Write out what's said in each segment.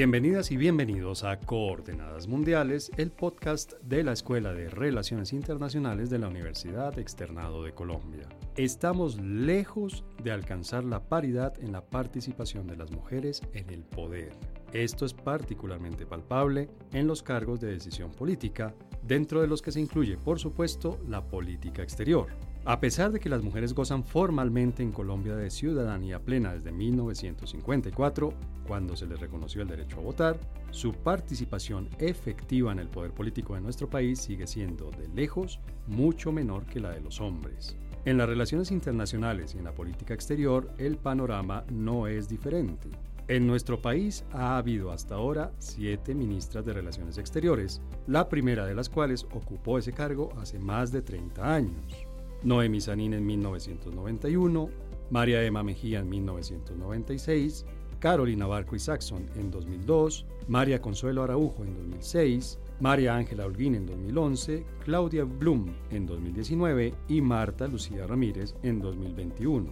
Bienvenidas y bienvenidos a Coordenadas Mundiales, el podcast de la Escuela de Relaciones Internacionales de la Universidad Externado de Colombia. Estamos lejos de alcanzar la paridad en la participación de las mujeres en el poder. Esto es particularmente palpable en los cargos de decisión política, dentro de los que se incluye, por supuesto, la política exterior. A pesar de que las mujeres gozan formalmente en Colombia de ciudadanía plena desde 1954, cuando se les reconoció el derecho a votar, su participación efectiva en el poder político de nuestro país sigue siendo de lejos mucho menor que la de los hombres. En las relaciones internacionales y en la política exterior, el panorama no es diferente. En nuestro país ha habido hasta ahora siete ministras de Relaciones Exteriores, la primera de las cuales ocupó ese cargo hace más de 30 años. Noemi Sanín en 1991, María Emma Mejía en 1996, Carolina Barco y Saxon en 2002, María Consuelo Araujo en 2006, María Ángela Holguín en 2011, Claudia Blum en 2019 y Marta Lucía Ramírez en 2021.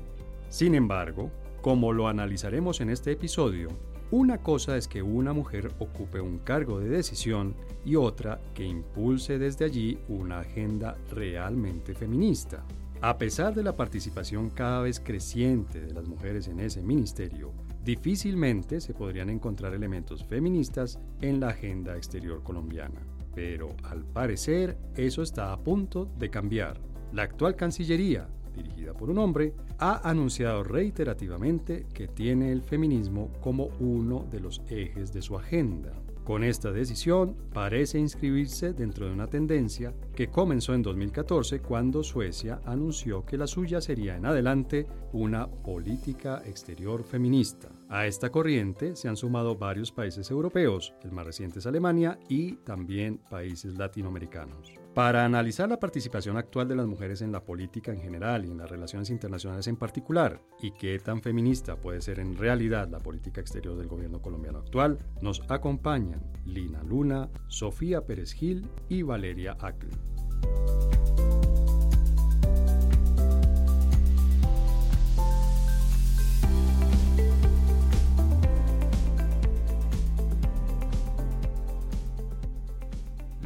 Sin embargo, como lo analizaremos en este episodio, una cosa es que una mujer ocupe un cargo de decisión y otra que impulse desde allí una agenda realmente feminista. A pesar de la participación cada vez creciente de las mujeres en ese ministerio, difícilmente se podrían encontrar elementos feministas en la agenda exterior colombiana. Pero al parecer eso está a punto de cambiar. La actual Cancillería, dirigida por un hombre, ha anunciado reiterativamente que tiene el feminismo como uno de los ejes de su agenda. Con esta decisión parece inscribirse dentro de una tendencia que comenzó en 2014 cuando Suecia anunció que la suya sería en adelante una política exterior feminista. A esta corriente se han sumado varios países europeos, el más reciente es Alemania y también países latinoamericanos. Para analizar la participación actual de las mujeres en la política en general y en las relaciones internacionales en particular, y qué tan feminista puede ser en realidad la política exterior del gobierno colombiano actual, nos acompañan Lina Luna, Sofía Pérez Gil y Valeria Acl.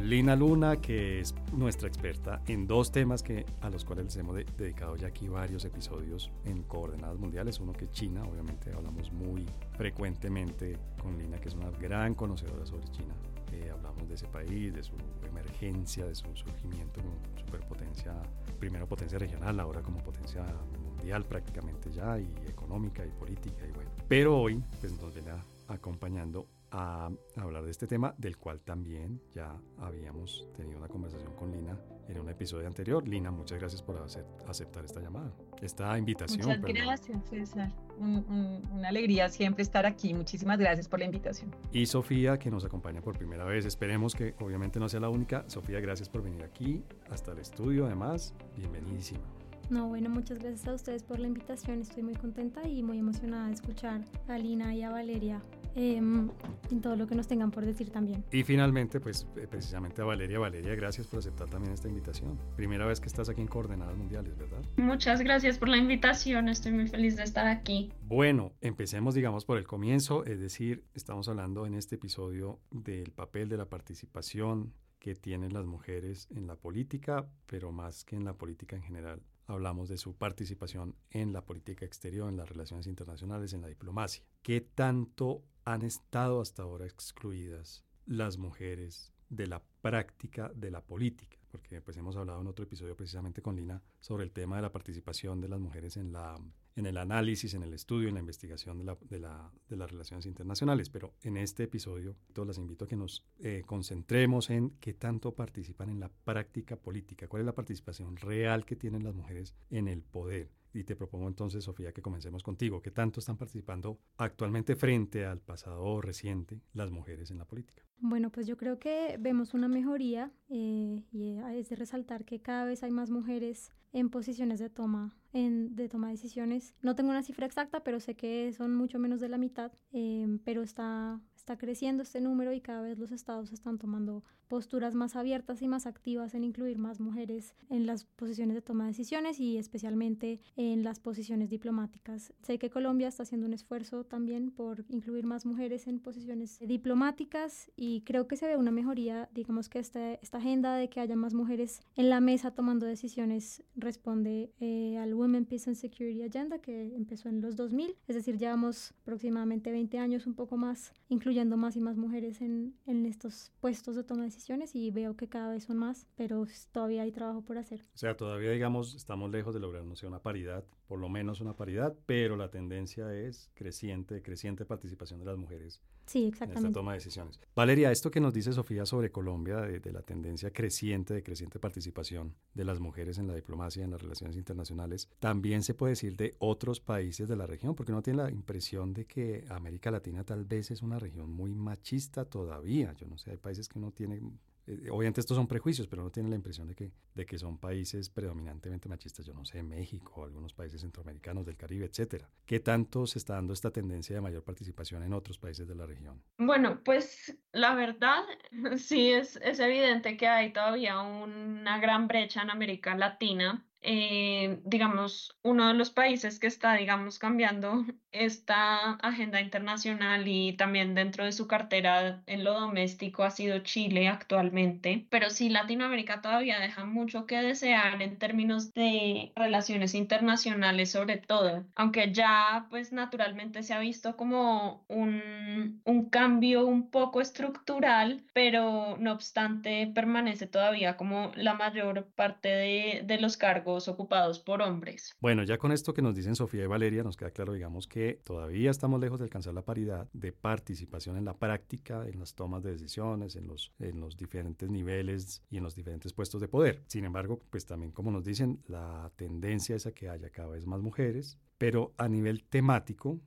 Lina Luna, que es nuestra experta en dos temas que, a los cuales les hemos dedicado ya aquí varios episodios en coordenadas mundiales. Uno que es China, obviamente hablamos muy frecuentemente con Lina, que es una gran conocedora sobre China. Eh, hablamos de ese país, de su emergencia, de su surgimiento como superpotencia, primero potencia regional, ahora como potencia mundial prácticamente ya, y económica y política y bueno. Pero hoy pues nos viene acompañando a hablar de este tema, del cual también ya habíamos tenido una conversación con Lina en un episodio anterior. Lina, muchas gracias por aceptar esta llamada, esta invitación. Muchas gracias, César. una alegría siempre estar aquí. Muchísimas gracias por la invitación. Y Sofía, que nos acompaña por primera vez. Esperemos que obviamente no sea la única. Sofía, gracias por venir aquí hasta el estudio. Además, bienvenidísima. No, bueno, muchas gracias a ustedes por la invitación. Estoy muy contenta y muy emocionada de escuchar a Lina y a Valeria Em, en todo lo que nos tengan por decir también. Y finalmente, pues eh, precisamente a Valeria. Valeria, gracias por aceptar también esta invitación. Primera vez que estás aquí en Coordenadas Mundiales, ¿verdad? Muchas gracias por la invitación, estoy muy feliz de estar aquí. Bueno, empecemos digamos por el comienzo, es decir, estamos hablando en este episodio del papel de la participación que tienen las mujeres en la política, pero más que en la política en general hablamos de su participación en la política exterior, en las relaciones internacionales, en la diplomacia. ¿Qué tanto han estado hasta ahora excluidas las mujeres de la práctica de la política? Porque pues hemos hablado en otro episodio precisamente con Lina sobre el tema de la participación de las mujeres en la en el análisis, en el estudio, en la investigación de, la, de, la, de las relaciones internacionales. Pero en este episodio, todos las invito a que nos eh, concentremos en qué tanto participan en la práctica política, cuál es la participación real que tienen las mujeres en el poder. Y te propongo entonces, Sofía, que comencemos contigo. ¿Qué tanto están participando actualmente frente al pasado reciente las mujeres en la política? Bueno, pues yo creo que vemos una mejoría eh, y es de resaltar que cada vez hay más mujeres en posiciones de toma, en, de toma de decisiones. No tengo una cifra exacta, pero sé que son mucho menos de la mitad, eh, pero está, está creciendo este número y cada vez los estados están tomando posturas más abiertas y más activas en incluir más mujeres en las posiciones de toma de decisiones y especialmente en las posiciones diplomáticas. Sé que Colombia está haciendo un esfuerzo también por incluir más mujeres en posiciones diplomáticas y creo que se ve una mejoría, digamos que esta, esta agenda de que haya más mujeres en la mesa tomando decisiones responde eh, al Women, Peace and Security Agenda que empezó en los 2000, es decir, llevamos aproximadamente 20 años, un poco más, incluyendo más y más mujeres en, en estos puestos de toma de decisiones y veo que cada vez son más, pero todavía hay trabajo por hacer. O sea, todavía, digamos, estamos lejos de lograr, no sé, una paridad, por lo menos una paridad, pero la tendencia es creciente, creciente participación de las mujeres Sí, exactamente. En esta toma de decisiones. Valeria, esto que nos dice Sofía sobre Colombia, de, la tendencia creciente, de creciente participación de las mujeres en la diplomacia en las relaciones internacionales, también se puede decir de otros países de la región, porque uno tiene la impresión de que América Latina tal vez es una región muy machista todavía. Yo no sé, hay países que uno tiene eh, obviamente estos son prejuicios, pero no tiene la impresión de que, de que son países predominantemente machistas, yo no sé, México, algunos países centroamericanos del Caribe, etcétera. ¿Qué tanto se está dando esta tendencia de mayor participación en otros países de la región? Bueno, pues la verdad, sí es, es evidente que hay todavía una gran brecha en América Latina eh, digamos, uno de los países que está, digamos, cambiando esta agenda internacional y también dentro de su cartera en lo doméstico ha sido Chile actualmente, pero sí Latinoamérica todavía deja mucho que desear en términos de relaciones internacionales sobre todo, aunque ya pues naturalmente se ha visto como un, un cambio un poco estructural, pero no obstante permanece todavía como la mayor parte de, de los cargos ocupados por hombres. Bueno, ya con esto que nos dicen Sofía y Valeria, nos queda claro, digamos, que todavía estamos lejos de alcanzar la paridad de participación en la práctica, en las tomas de decisiones, en los, en los diferentes niveles y en los diferentes puestos de poder. Sin embargo, pues también como nos dicen, la tendencia es a que haya cada vez más mujeres, pero a nivel temático,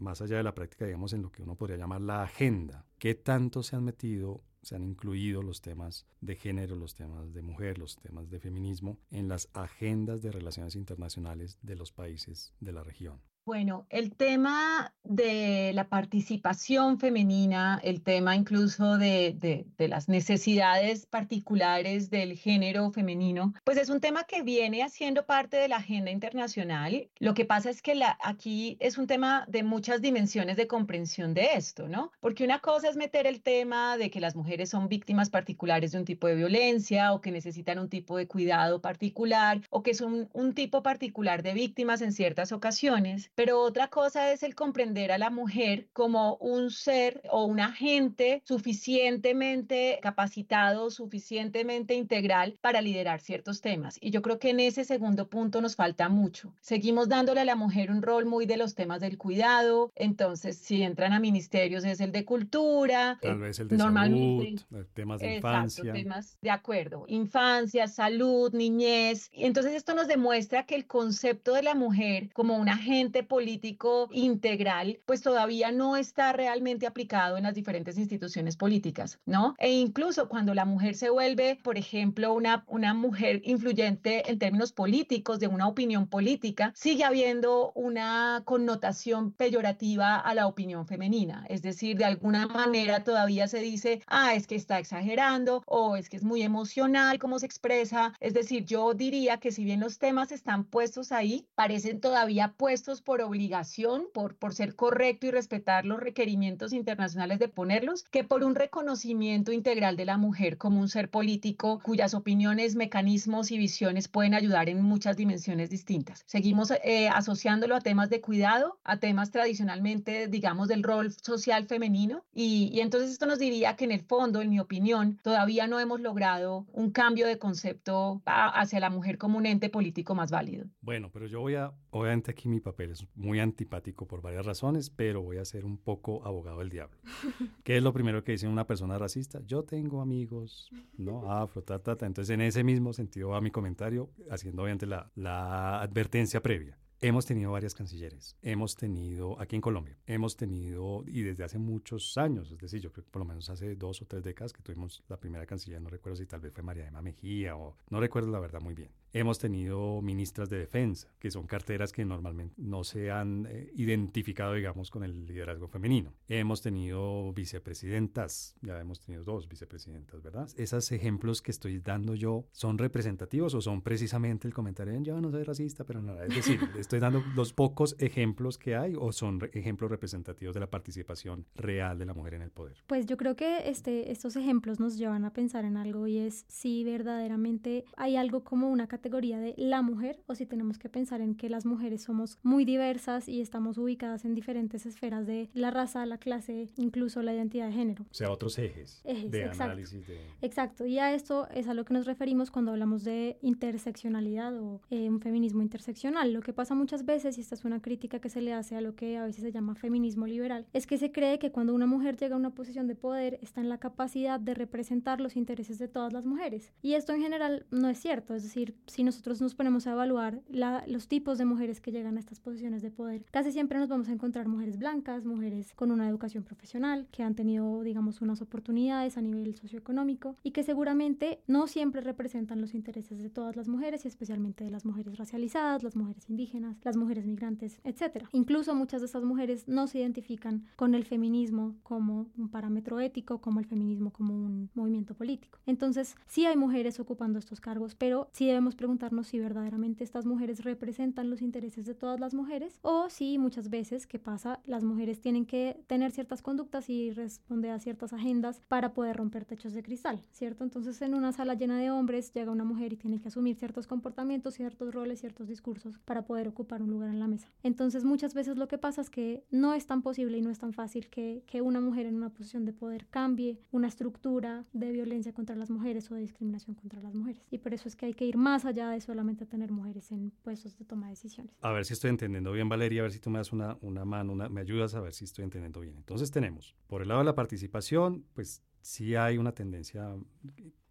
más allá de la práctica, digamos, en lo que uno podría llamar la agenda, ¿qué tanto se han metido se han incluido los temas de género, los temas de mujer, los temas de feminismo en las agendas de relaciones internacionales de los países de la región. Bueno, el tema de la participación femenina, el tema incluso de, las necesidades particulares del género femenino, pues es un tema que viene haciendo parte de la agenda internacional. Lo que pasa es que la, aquí es un tema de muchas dimensiones de comprensión de esto, ¿no? Porque una cosa es meter el tema de que las mujeres son víctimas particulares de un tipo de violencia o que necesitan un tipo de cuidado particular o que son un tipo particular de víctimas en ciertas ocasiones pero otra cosa es el comprender a la mujer como un ser o un agente suficientemente capacitado, suficientemente integral para liderar ciertos temas. Y yo creo que en ese segundo punto nos falta mucho. Seguimos dándole a la mujer un rol muy de los temas del cuidado, entonces si entran a ministerios es el de cultura, tal vez el de normalmente, salud, temas de infancia. temas de acuerdo, infancia, salud, niñez. Entonces esto nos demuestra que el concepto de la mujer como un agente político integral, pues todavía no está realmente aplicado en las diferentes instituciones políticas, ¿no? E incluso cuando la mujer se vuelve, por ejemplo, una, una mujer influyente en términos políticos, de una opinión política, sigue habiendo una connotación peyorativa a la opinión femenina. Es decir, de alguna manera todavía se dice, ah, es que está exagerando o es que es muy emocional cómo se expresa. Es decir, yo diría que si bien los temas están puestos ahí, parecen todavía puestos por obligación, por, por ser correcto y respetar los requerimientos internacionales de ponerlos, que por un reconocimiento integral de la mujer como un ser político cuyas opiniones, mecanismos y visiones pueden ayudar en muchas dimensiones distintas. Seguimos eh, asociándolo a temas de cuidado, a temas tradicionalmente, digamos, del rol social femenino, y, y entonces esto nos diría que en el fondo, en mi opinión, todavía no hemos logrado un cambio de concepto hacia la mujer como un ente político más válido. Bueno, pero yo voy a, obviamente aquí mi papel es muy antipático por varias razones, pero voy a ser un poco abogado del diablo. ¿Qué es lo primero que dice una persona racista? Yo tengo amigos, ¿no? Afro, ta, ta, ta. Entonces, en ese mismo sentido va mi comentario, haciendo obviamente la, la advertencia previa. Hemos tenido varias cancilleres, hemos tenido aquí en Colombia, hemos tenido y desde hace muchos años, es decir, yo creo que por lo menos hace dos o tres décadas que tuvimos la primera canciller, no recuerdo si tal vez fue María Emma Mejía o no recuerdo la verdad muy bien. Hemos tenido ministras de defensa, que son carteras que normalmente no se han eh, identificado, digamos, con el liderazgo femenino. Hemos tenido vicepresidentas, ya hemos tenido dos vicepresidentas, ¿verdad? Esos ejemplos que estoy dando yo son representativos o son precisamente el comentario de yo no soy racista, pero nada, es decir, estoy dando los pocos ejemplos que hay o son ejemplos representativos de la participación real de la mujer en el poder. Pues yo creo que este, estos ejemplos nos llevan a pensar en algo y es si verdaderamente hay algo como una categoría de la mujer o si tenemos que pensar en que las mujeres somos muy diversas y estamos ubicadas en diferentes esferas de la raza, la clase, incluso la identidad de género. O sea, otros ejes, de análisis. De... Exacto, y a esto es a lo que nos referimos cuando hablamos de interseccionalidad o eh, un feminismo interseccional. Lo que pasa muchas veces, y esta es una crítica que se le hace a lo que a veces se llama feminismo liberal, es que se cree que cuando una mujer llega a una posición de poder está en la capacidad de representar los intereses de todas las mujeres. Y esto en general no es cierto, es decir, si nosotros nos ponemos a evaluar los tipos de mujeres que llegan a estas posiciones de poder, casi siempre nos vamos a encontrar mujeres blancas, mujeres con una educación profesional, que han tenido, digamos, unas oportunidades a nivel socioeconómico y que seguramente no siempre representan los intereses de todas las mujeres y especialmente de las mujeres racializadas, las mujeres indígenas, las mujeres migrantes, etc. Incluso muchas de estas mujeres no se identifican con el feminismo como un parámetro ético, como el feminismo como un movimiento político. Entonces, sí hay mujeres ocupando estos cargos, pero sí debemos preguntarnos si verdaderamente estas mujeres representan los intereses de todas las mujeres o si muchas veces, ¿qué pasa? Las mujeres tienen que tener ciertas conductas y responder a ciertas agendas para poder romper techos de cristal, ¿cierto? Entonces, en una sala llena de hombres llega una mujer y tiene que asumir ciertos comportamientos, ciertos roles, ciertos discursos para poder ocupar un lugar en la mesa. Entonces, muchas veces lo que pasa es que no es tan posible y no es tan fácil que, que una mujer en una posición de poder cambie una estructura de violencia contra las mujeres o de discriminación contra las mujeres. Y por eso es que hay que ir más allá de solamente tener mujeres en puestos de toma de decisiones. A ver si estoy entendiendo bien, Valeria, a ver si tú me das una, una mano, una, me ayudas a ver si estoy entendiendo bien. Entonces tenemos, por el lado de la participación, pues sí hay una tendencia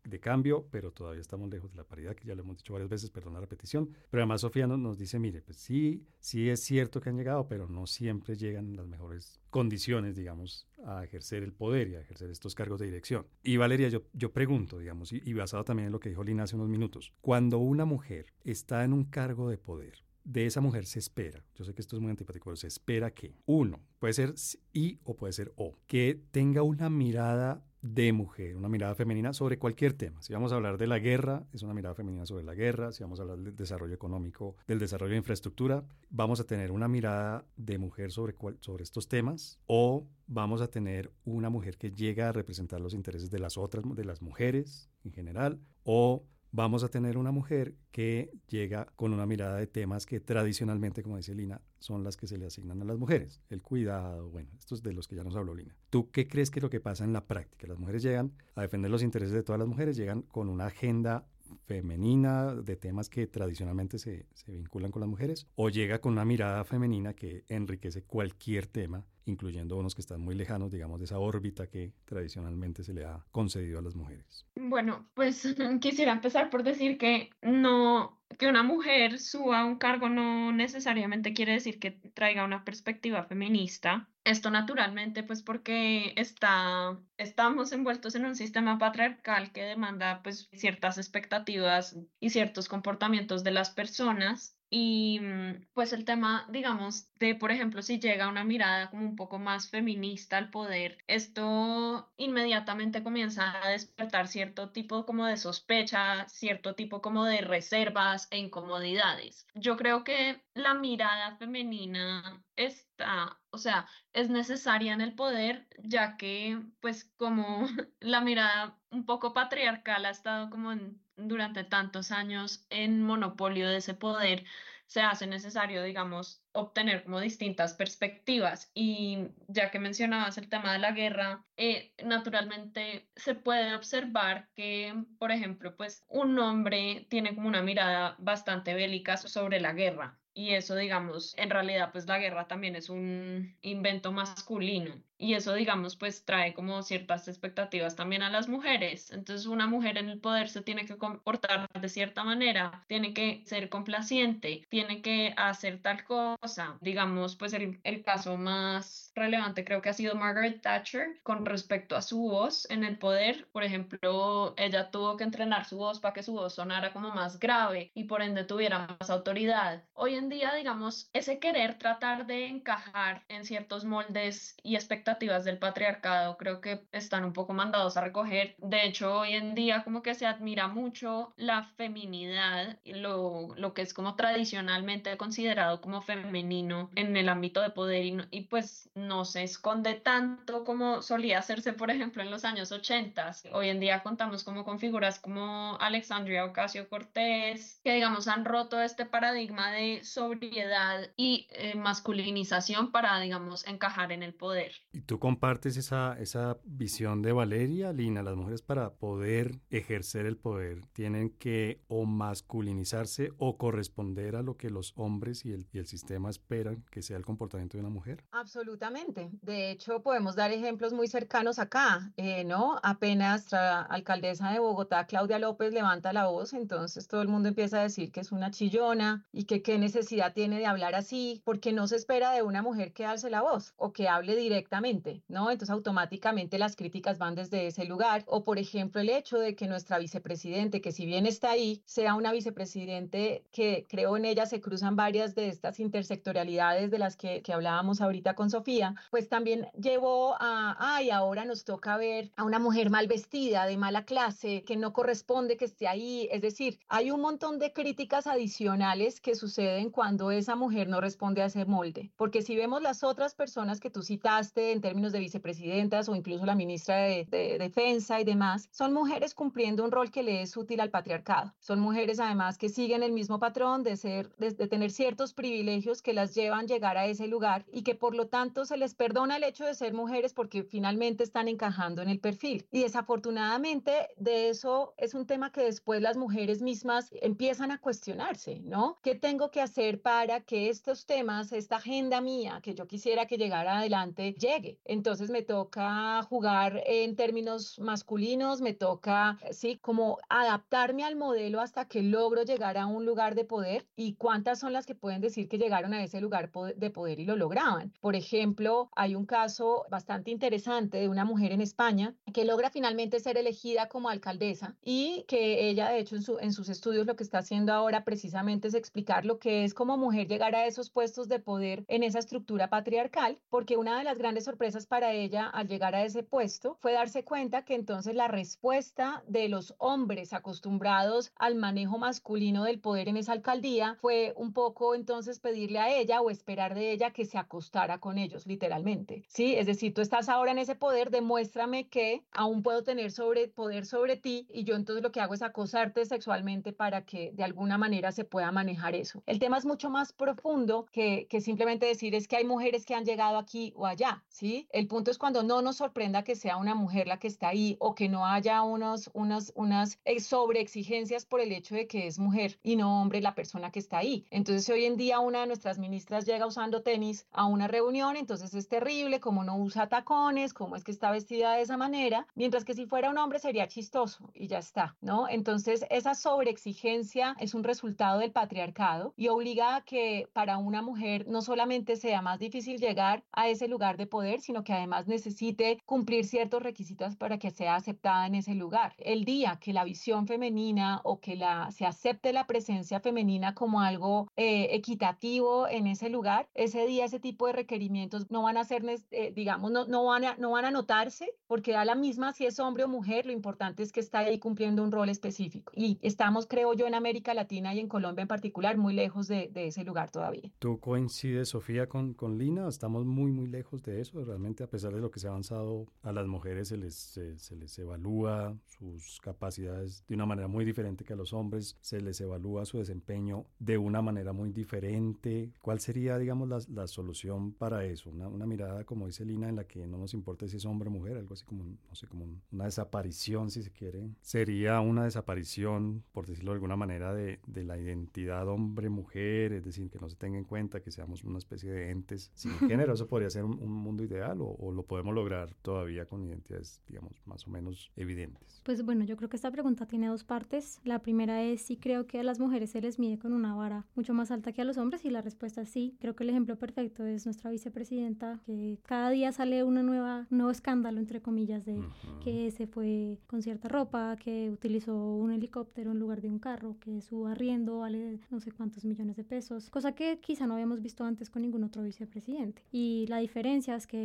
de cambio, pero todavía estamos lejos de la paridad, que ya lo hemos dicho varias veces, perdón la repetición. Pero además Sofía nos, nos dice, mire, pues sí, sí es cierto que han llegado, pero no siempre llegan las mejores condiciones, digamos, a ejercer el poder y a ejercer estos cargos de dirección. Y Valeria, yo, yo pregunto, digamos, y, y basado también en lo que dijo Lina hace unos minutos, cuando una mujer está en un cargo de poder, de esa mujer se espera, yo sé que esto es muy antipático, pero se espera que, uno, puede ser y o puede ser o, que tenga una mirada de mujer, una mirada femenina sobre cualquier tema. Si vamos a hablar de la guerra, es una mirada femenina sobre la guerra. Si vamos a hablar del desarrollo económico, del desarrollo de infraestructura, vamos a tener una mirada de mujer sobre, sobre estos temas o vamos a tener una mujer que llega a representar los intereses de las otras, de las mujeres en general o vamos a tener una mujer que llega con una mirada de temas que tradicionalmente, como dice Lina, son las que se le asignan a las mujeres. El cuidado, bueno, estos de los que ya nos habló Lina. ¿Tú qué crees que es lo que pasa en la práctica? Las mujeres llegan a defender los intereses de todas las mujeres, llegan con una agenda femenina de temas que tradicionalmente se, se, vinculan con las mujeres o llega con una mirada femenina que enriquece cualquier tema, incluyendo unos que están muy lejanos, digamos, de esa órbita que tradicionalmente se le ha concedido a las mujeres. Bueno, pues quisiera empezar por decir que no, que una mujer suba a un cargo no necesariamente quiere decir que traiga una perspectiva feminista. Esto naturalmente, pues porque está, estamos envueltos en un sistema patriarcal que demanda pues ciertas expectativas y ciertos comportamientos de las personas y mm, pues el tema, digamos, de, por ejemplo, si llega una mirada como un poco más feminista al poder, esto inmediatamente comienza a despertar cierto tipo como de sospecha, cierto tipo como de reservas e incomodidades. Yo creo que la mirada femenina está, o sea, es necesaria en el poder, ya que pues como la mirada un poco patriarcal ha estado como en durante tantos años en monopolio de ese poder, se hace necesario, digamos, obtener como distintas perspectivas. Y ya que mencionabas el tema de la guerra, eh, naturalmente se puede observar que, por ejemplo, pues un hombre tiene como una mirada bastante bélica sobre la guerra. Y eso, digamos, en realidad, pues la guerra también es un invento masculino. Y eso, digamos, pues trae como ciertas expectativas también a las mujeres. Entonces, una mujer en el poder se tiene que comportar de cierta manera, tiene que ser complaciente, tiene que hacer tal cosa. Digamos, pues el, caso más relevante creo que ha sido Margaret Thatcher con respecto a su voz en el poder. Por ejemplo, ella tuvo que entrenar su voz para que su voz sonara como más grave y por ende tuviera más autoridad. Hoy en día, digamos, ese querer tratar de encajar en ciertos moldes y expectativas del patriarcado creo que están un poco mandados a recoger. De hecho, hoy en día como que se admira mucho la feminidad, lo, lo que es como tradicionalmente considerado como femenino en el ámbito de poder y, pues no se esconde tanto como solía hacerse, por ejemplo, en los años 80. Hoy en día contamos como con figuras como Alexandria Ocasio Cortés, que digamos han roto este paradigma de sobriedad y eh, masculinización para, digamos, encajar en el poder. ¿Y tú compartes esa, esa visión de Valeria, Lina? Las mujeres para poder ejercer el poder tienen que o masculinizarse o corresponder a lo que los hombres y el, y el sistema esperan que sea el comportamiento de una mujer. Absolutamente. De hecho, podemos dar ejemplos muy cercanos acá, eh, ¿no? Apenas la alcaldesa de Bogotá, Claudia López, levanta la voz, entonces todo el mundo empieza a decir que es una chillona y que qué necesidad tiene de hablar así, porque no se espera de una mujer que alce la voz o que hable directamente, ¿no? Entonces automáticamente las críticas van desde ese lugar. O por ejemplo el hecho de que nuestra vicepresidente, que si bien está ahí, sea una vicepresidente que creo en ella se cruzan varias de estas intersectorialidades de las que, que hablábamos ahorita con Sofía, pues también llevó a, ay, ahora nos toca ver a una mujer mal vestida, de mala clase, que no corresponde que esté ahí. Es decir, hay un montón de críticas adicionales que suceden cuando esa mujer no responde a ese molde. Porque si vemos las otras personas que tú citaste en términos de vicepresidentas o incluso la ministra de, de Defensa y demás, son mujeres cumpliendo un rol que le es útil al patriarcado. Son mujeres además que siguen el mismo patrón de ser, de, de tener ciertos privilegios que las llevan a llegar a ese lugar y que por lo tanto se les perdona el hecho de ser mujeres porque finalmente están encajando en el perfil. Y desafortunadamente de eso es un tema que después las mujeres mismas empiezan a cuestionarse, ¿no? ¿Qué tengo que hacer para que estos temas, esta agenda mía que yo quisiera que llegara adelante, llegue? Entonces me toca jugar en términos masculinos, me toca, sí, como adaptarme al modelo hasta que logro llegar a un lugar de poder y cuántas son las que pueden decir que llegaron a ese lugar de poder y lo lograban. Por ejemplo, hay un caso bastante interesante de una mujer en España que logra finalmente ser elegida como alcaldesa y que ella, de hecho, en, en sus estudios lo que está haciendo ahora precisamente es explicar lo que es como mujer llegar a esos puestos de poder en esa estructura patriarcal, porque una de las grandes sorpresas para ella al llegar a ese puesto fue darse cuenta que entonces la respuesta de los hombres acostumbrados al manejo masculino del poder en esa alcaldía fue un poco entonces pedirle a ella o esperar de ella que se acostara con ellos, literalmente. Sí, es decir, tú estás ahora en ese poder, demuéstrame que aún puedo tener sobre, poder sobre ti y yo entonces lo que hago es acosarte sexualmente para que de alguna manera se pueda manejar eso. El tema es mucho más profundo que, que simplemente decir es que hay mujeres que han llegado aquí o allá, ¿sí? El punto es cuando no nos sorprenda que sea una mujer la que está ahí o que no haya unos, unos, unas sobreexigencias por el hecho de que es mujer y no hombre la persona que está ahí. Entonces, hoy en día una de nuestras ministras llega usando tenis a una reunión, entonces es terrible, como no usa tacones, cómo es que está vestida de esa manera, mientras que si fuera un hombre sería chistoso y ya está, ¿no? Entonces, esa sobreexigencia es un resultado del patriarcado y obliga a que para una mujer no solamente sea más difícil llegar a ese lugar de poder, sino que además necesite cumplir ciertos requisitos para que sea aceptada en ese lugar. El día que la visión femenina o que la, se acepte la presencia femenina como algo eh, equitativo en ese lugar, ese día ese tipo de requerimientos no van a ser, eh, digamos, no, van a, no van a notarse porque da la misma si es hombre o mujer, lo importante es que está ahí cumpliendo un rol específico. Y estamos, creo yo, en América Latina y en Colombia en particular, muy lejos de, ese lugar todavía. ¿Tú coincides, Sofía, con Lina? Estamos muy, muy lejos de eso. Realmente, a pesar de lo que se ha avanzado, a las mujeres se les, se, se les evalúa sus capacidades de una manera muy diferente que a los hombres, se les evalúa su desempeño de una manera muy diferente. ¿Cuál sería, digamos, la, la solución para eso? Una, una, mirada, como dice Lina, en la que no nos importa si es hombre o mujer, algo así como, no sé, como una desaparición, si se quiere. Sería una desaparición, por decirlo de alguna manera, de, de la identidad hombre-mujer, es decir, que no se tenga en cuenta que seamos una especie de entes sin género. Eso podría ser un, un mundo ideal o, lo podemos lograr todavía con identidades, digamos, más o menos evidentes? Pues bueno, yo creo que esta pregunta tiene dos partes. La primera es si creo que a las mujeres se les mide con una vara mucho más alta que a los hombres y la respuesta es sí. Creo que el ejemplo perfecto es nuestra vicepresidenta, que cada día sale una nueva, un nuevo escándalo, entre comillas, de que se fue con cierta ropa, que utilizó un helicóptero en lugar de un carro, que su arriendo vale no sé cuántos millones de pesos, cosa que quizá no habíamos visto antes con ningún otro vicepresidente. Y la diferencia es que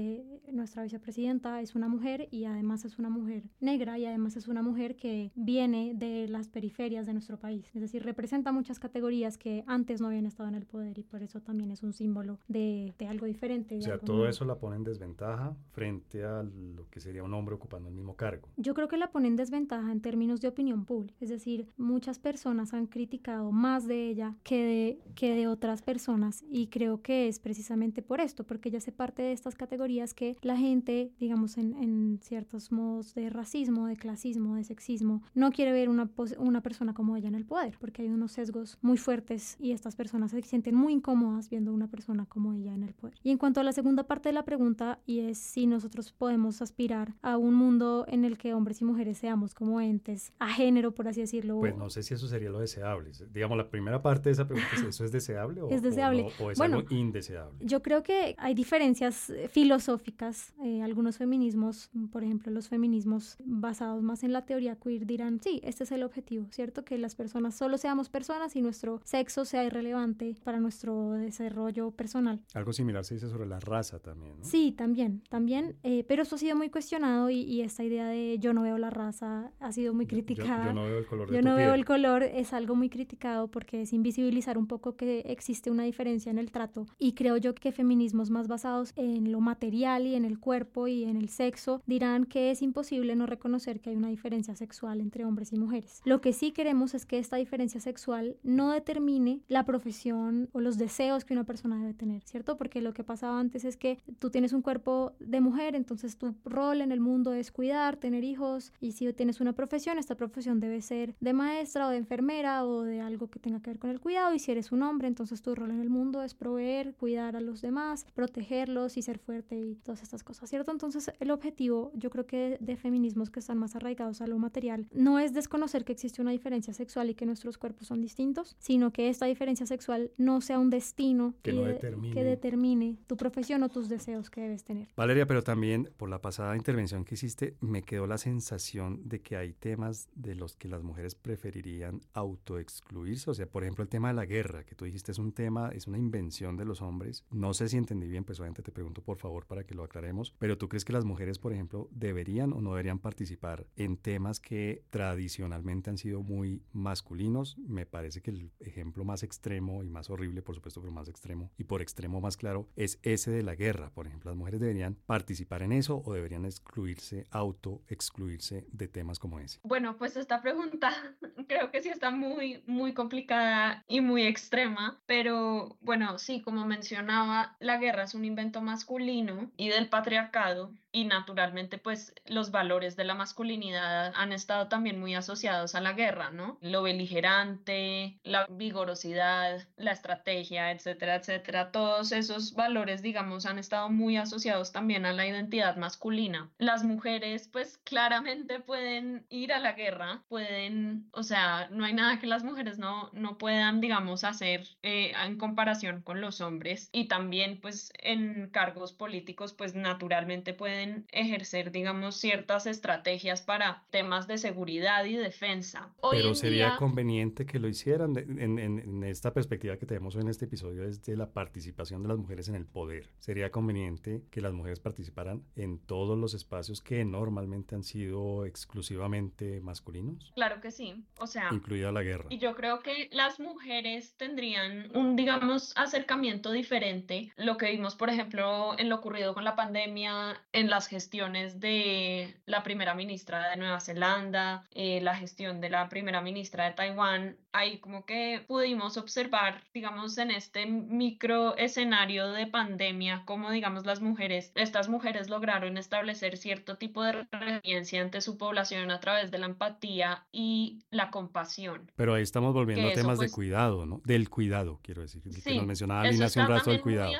nuestra vicepresidenta es una mujer y además es una mujer negra y además es una mujer que viene de las periferias de nuestro país. Es decir, representa muchas categorías que antes no habían estado en el poder y por eso también es un símbolo de, de algo diferente. O sea, todo eso la pone en desventaja frente a lo que sería un hombre ocupando el mismo cargo. Yo creo que la pone en desventaja en términos de opinión pública. Es decir, muchas personas han criticado más de ella que de, que de otras personas y creo que es precisamente por esto, porque ella hace parte de estas categorías que la gente, digamos, en, en ciertos modos de racismo, de clasismo, de sexismo, no quiere ver una, una persona como ella en el poder, porque hay unos sesgos muy fuertes y estas personas se sienten muy incómodas viendo una persona como ella en el poder. Y en cuanto a la segunda parte de la pregunta, y es si nosotros podemos aspirar a un mundo en el que hombres y mujeres seamos como entes a género, por así decirlo. Pues no sé si eso sería lo deseable. Digamos, la primera parte de esa pregunta es, ¿eso es deseable o, es, deseable. O, es algo indeseable? Yo creo que hay diferencias eh, filosóficas. Eh, algunos feminismos, por ejemplo, los feminismos basados más en la teoría queer dirán, sí, este es el objetivo, ¿cierto? Que las personas solo seamos personas y nuestro sexo sea irrelevante para nuestro desarrollo personal. Algo similar se dice sobre la raza también, ¿no? Sí, también, también, eh, pero eso ha sido muy cuestionado y, esta idea de yo no veo la raza ha sido muy criticada. Yo, no veo el color. yo no veo el color es algo muy criticado porque es invisibilizar un poco que existe una diferencia en el trato y creo yo que feminismos más basados en lo material y en el cuerpo y en el sexo dirán que es imposible no reconocer que hay una diferencia sexual entre hombres y mujeres. Lo que sí queremos es que esta diferencia sexual no determine la profesión o los deseos que una persona debe tener, ¿cierto? Porque lo que pasaba antes es que tú tienes un cuerpo de mujer, entonces tu rol en el mundo es cuidar, tener hijos y si tienes una profesión, esta profesión debe ser de maestra o de enfermera o de algo que tenga que ver con el cuidado y si eres un hombre, entonces tu rol en el mundo es proveer, cuidar a los demás, protegerlos y ser fuerte y todas estas cosas, ¿cierto? Entonces el objetivo yo creo que de feminismos que están más arraigados a lo material no es desconocer que existe una diferencia sexual y que nuestros cuerpos son distintos, sino que esta diferencia sexual no sea un destino que, determine. que determine tu profesión o tus deseos que debes tener. Valeria, pero también por la pasada intervención que hiciste, me quedó la sensación de que hay temas de los que las mujeres preferirían autoexcluirse. O sea, por ejemplo, el tema de la guerra, que tú dijiste es un tema, es una invención de los hombres. No sé si entendí bien, pues obviamente te pregunto por favor para que lo aclaremos. Pero tú crees que las mujeres, por ejemplo, deberían o no deberían participar en temas que tradicionalmente han sido muy masculinos? Me parece que el ejemplo más extremo y más horrible, por supuesto, pero más extremo y por extremo más claro, es ese de la guerra. Por ejemplo, las mujeres deberían participar en eso o deberían excluirse, auto excluirse de temas como ese. Bueno, pues esta pregunta creo que sí está muy, muy complicada y muy extrema, pero bueno, sí, como mencionaba, la guerra es un invento masculino y del patriarcado y naturalmente pues los valores de la masculinidad han estado también muy asociados a la guerra, ¿no? Lo beligerante, la vigorosidad, la estrategia, etcétera, etcétera. Todos esos valores, digamos, han estado muy asociados también a la identidad masculina. Las mujeres pues claramente pueden ir a la guerra, pueden, o sea, no hay nada que las mujeres no, no puedan, digamos, hacer eh, en comparación con los hombres y también pues en cargos políticos pues naturalmente pueden ejercer, digamos, ciertas estrategias para temas de seguridad y defensa. Pero sería conveniente que lo hicieran en, esta perspectiva que tenemos en este episodio es de la participación de las mujeres en el poder. Sería conveniente que las mujeres participaran en todos los espacios que normalmente han sido exclusivamente masculinos. Claro que sí, o sea, incluida la guerra. Y yo creo que las mujeres tendrían un, digamos, acercamiento diferente. Lo que vimos, por ejemplo, en lo ocurrido con la pandemia, en la las gestiones de la primera ministra de Nueva Zelanda, eh, la gestión de la primera ministra de Taiwán, ahí como que pudimos observar, digamos, en este micro escenario de pandemia, cómo, digamos, las mujeres, estas mujeres lograron establecer cierto tipo de resiliencia ante su población a través de la empatía y la compasión. Pero ahí estamos volviendo a temas de pues cuidado, ¿no? Del cuidado, quiero decir. que nos mencionaba Lina hace un rato del cuidado.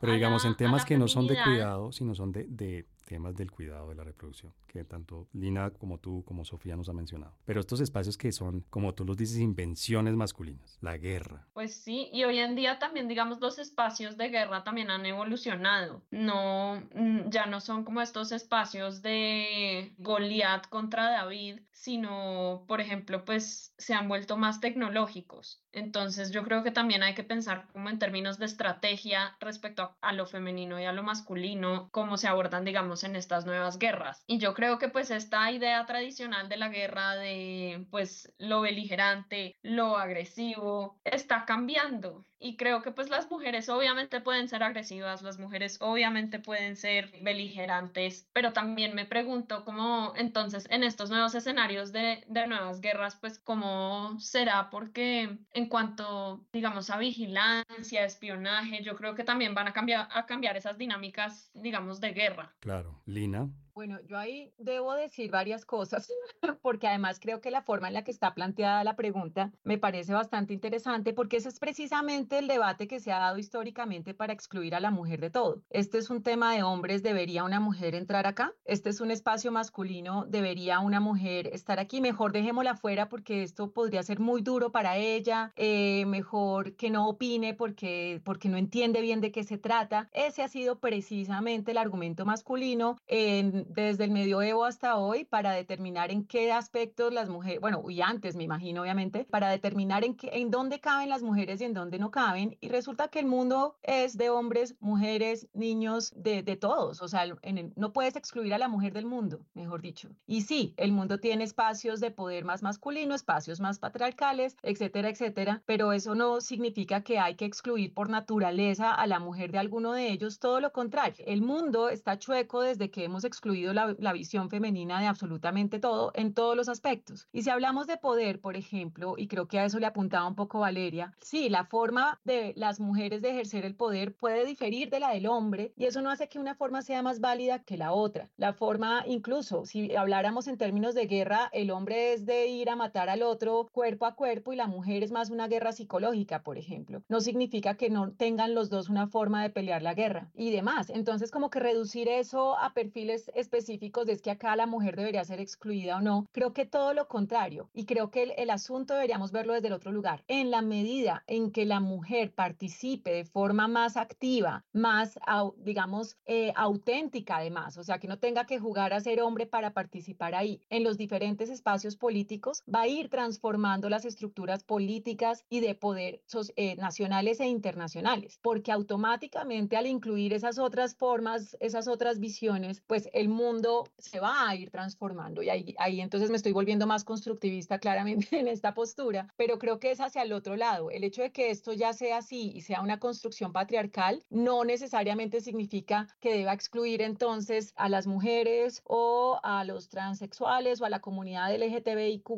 Pero digamos, en temas que no son de cuidado, sino son de, de temas del cuidado de la reproducción, que tanto Lina como tú, como Sofía nos ha mencionado. Pero estos espacios que son, como tú los dices, invenciones masculinas, la guerra. Pues sí, y hoy en día también, digamos, los espacios de guerra también han evolucionado. No, mm, ya no son como estos espacios de Goliat contra David, sino, por ejemplo, pues se han vuelto más tecnológicos. Entonces yo creo que también hay que pensar como en términos de estrategia respecto a, lo femenino y a lo masculino, cómo se abordan, digamos, en estas nuevas guerras. Y yo creo que pues esta idea tradicional de la guerra, de pues lo beligerante, lo agresivo, está cambiando y creo que pues las mujeres obviamente pueden ser agresivas, las mujeres obviamente pueden ser beligerantes, pero también me pregunto cómo entonces en estos nuevos escenarios de, de nuevas guerras, pues cómo será, porque en cuanto digamos a vigilancia, espionaje, yo creo que también van a cambiar, a cambiar esas dinámicas, digamos, de guerra. Claro, Lina. Bueno, yo ahí debo decir varias cosas, porque además creo que la forma en la que está planteada la pregunta me parece bastante interesante, porque ese es precisamente el debate que se ha dado históricamente para excluir a la mujer de todo. Este es un tema de hombres, ¿debería una mujer entrar acá? Este es un espacio masculino, ¿debería una mujer estar aquí? Mejor dejémosla fuera porque esto podría ser muy duro para ella, eh, mejor que no opine porque, porque no entiende bien de qué se trata. Ese ha sido precisamente el argumento masculino en desde el medioevo hasta hoy para determinar en qué aspectos las mujeres, bueno, y antes me imagino obviamente, para determinar en, qué, en dónde caben las mujeres y en dónde no caben. Y resulta que el mundo es de hombres, mujeres, niños, de, de todos. O sea, en no puedes excluir a la mujer del mundo, mejor dicho. Y sí, el mundo tiene espacios de poder más masculino, espacios más patriarcales, etcétera, etcétera. Pero eso no significa que hay que excluir por naturaleza a la mujer de alguno de ellos. Todo lo contrario. El mundo está chueco desde que hemos excluido la, visión femenina de absolutamente todo en todos los aspectos. Y si hablamos de poder, por ejemplo, y creo que a eso le apuntaba un poco Valeria, sí, la forma de las mujeres de ejercer el poder puede diferir de la del hombre y eso no hace que una forma sea más válida que la otra. La forma, incluso, si habláramos en términos de guerra, el hombre es de ir a matar al otro cuerpo a cuerpo y la mujer es más una guerra psicológica, por ejemplo. No significa que no tengan los dos una forma de pelear la guerra y demás. Entonces, como que reducir eso a perfiles específicos de es que acá la mujer debería ser excluida o no. Creo que todo lo contrario y creo que el, asunto deberíamos verlo desde el otro lugar. En la medida en que la mujer participe de forma más activa, más, digamos, eh, auténtica además, o sea, que no tenga que jugar a ser hombre para participar ahí en los diferentes espacios políticos, va a ir transformando las estructuras políticas y de poder eh, nacionales e internacionales, porque automáticamente al incluir esas otras formas, esas otras visiones, pues el mundo se va a ir transformando y ahí, ahí entonces me estoy volviendo más constructivista claramente en esta postura, pero creo que es hacia el otro lado. El hecho de que esto ya sea así y sea una construcción patriarcal no necesariamente significa que deba excluir entonces a las mujeres o a los transexuales o a la comunidad LGTBIQ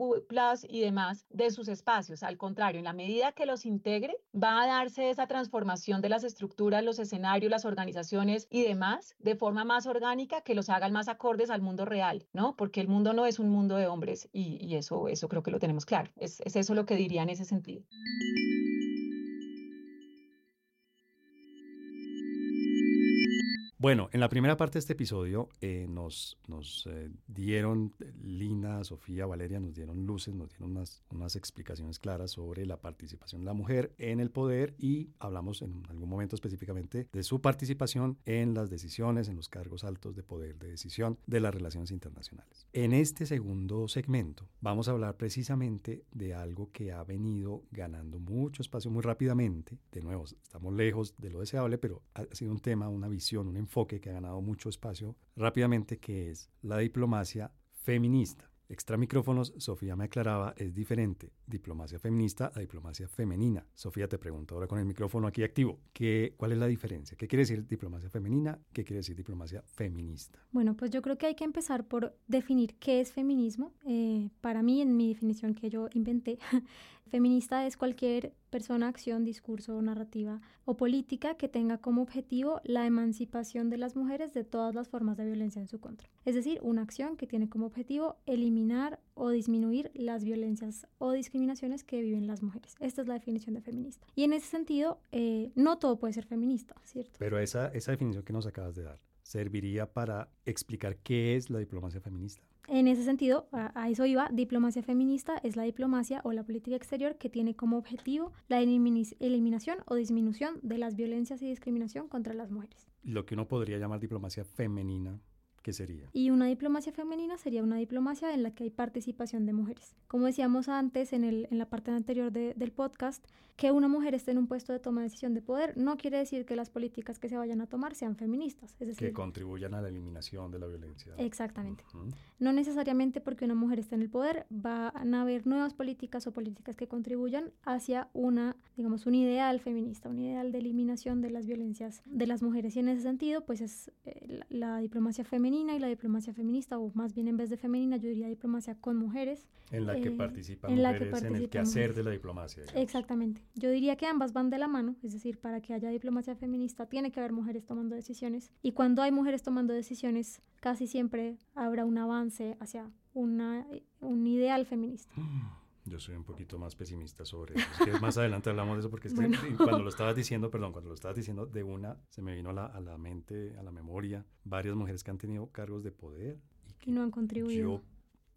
y demás de sus espacios. Al contrario, en la medida que los integre, va a darse esa transformación de las estructuras, los escenarios, las organizaciones y demás de forma más orgánica que los haga más acordes al mundo real, ¿no? Porque el mundo no es un mundo de hombres y, eso, eso creo que lo tenemos claro. Es eso lo que diría en ese sentido. Bueno, en la primera parte de este episodio eh, nos, nos eh, dieron, Lina, Sofía, Valeria, nos dieron luces, nos dieron unas, unas explicaciones claras sobre la participación de la mujer en el poder y hablamos en algún momento específicamente de su participación en las decisiones, en los cargos altos de poder de decisión de las relaciones internacionales. En este segundo segmento vamos a hablar precisamente de algo que ha venido ganando mucho espacio muy rápidamente. De nuevo, estamos lejos de lo deseable, pero ha sido un tema, una visión, un enfoque que ha ganado mucho espacio rápidamente, que es la diplomacia feminista. Extra micrófonos, Sofía me aclaraba, es diferente diplomacia feminista a diplomacia femenina. Sofía, te pregunto ahora con el micrófono aquí activo, ¿qué, ¿cuál es la diferencia? ¿Qué quiere decir diplomacia femenina? ¿Qué quiere decir diplomacia feminista? Bueno, pues yo creo que hay que empezar por definir qué es feminismo. Eh, para mí, en mi definición que yo inventé, feminista es cualquier persona, acción, discurso, narrativa o política que tenga como objetivo la emancipación de las mujeres de todas las formas de violencia en su contra. Es decir, una acción que tiene como objetivo eliminar o disminuir las violencias o discriminaciones que viven las mujeres. Esta es la definición de feminista. Y en ese sentido, eh, no todo puede ser feminista, ¿cierto? Pero esa, esa definición que nos acabas de dar serviría para explicar qué es la diplomacia feminista. En ese sentido, a, eso iba, diplomacia feminista es la diplomacia o la política exterior que tiene como objetivo la eliminación o disminución de las violencias y discriminación contra las mujeres. Lo que uno podría llamar diplomacia femenina ¿Qué sería? Y una diplomacia femenina sería una diplomacia en la que hay participación de mujeres. Como decíamos antes en, el, en la parte anterior del podcast, que una mujer esté en un puesto de toma de decisión de poder no quiere decir que las políticas que se vayan a tomar sean feministas. Es decir, que contribuyan a la eliminación de la violencia. Exactamente. No necesariamente porque una mujer esté en el poder van a haber nuevas políticas o políticas que contribuyan hacia una, digamos, un ideal feminista, un ideal de eliminación de las violencias de las mujeres. Y en ese sentido, pues es eh, la diplomacia femenina y la diplomacia feminista, o más bien en vez de femenina, yo diría diplomacia con mujeres. En la que eh, participan en mujeres en el quehacer de la diplomacia. Exactamente. Yo diría que ambas van de la mano, es decir, para que haya diplomacia feminista tiene que haber mujeres tomando decisiones, y cuando hay mujeres tomando decisiones, casi siempre habrá un avance hacia una, un ideal feminista. Yo soy un poquito más pesimista sobre eso. Es que más adelante hablamos de eso porque cuando lo estabas diciendo, perdón, cuando lo estabas diciendo de una, se me vino a la, a la mente, a la memoria, varias mujeres que han tenido cargos de poder y que no han contribuido. Yo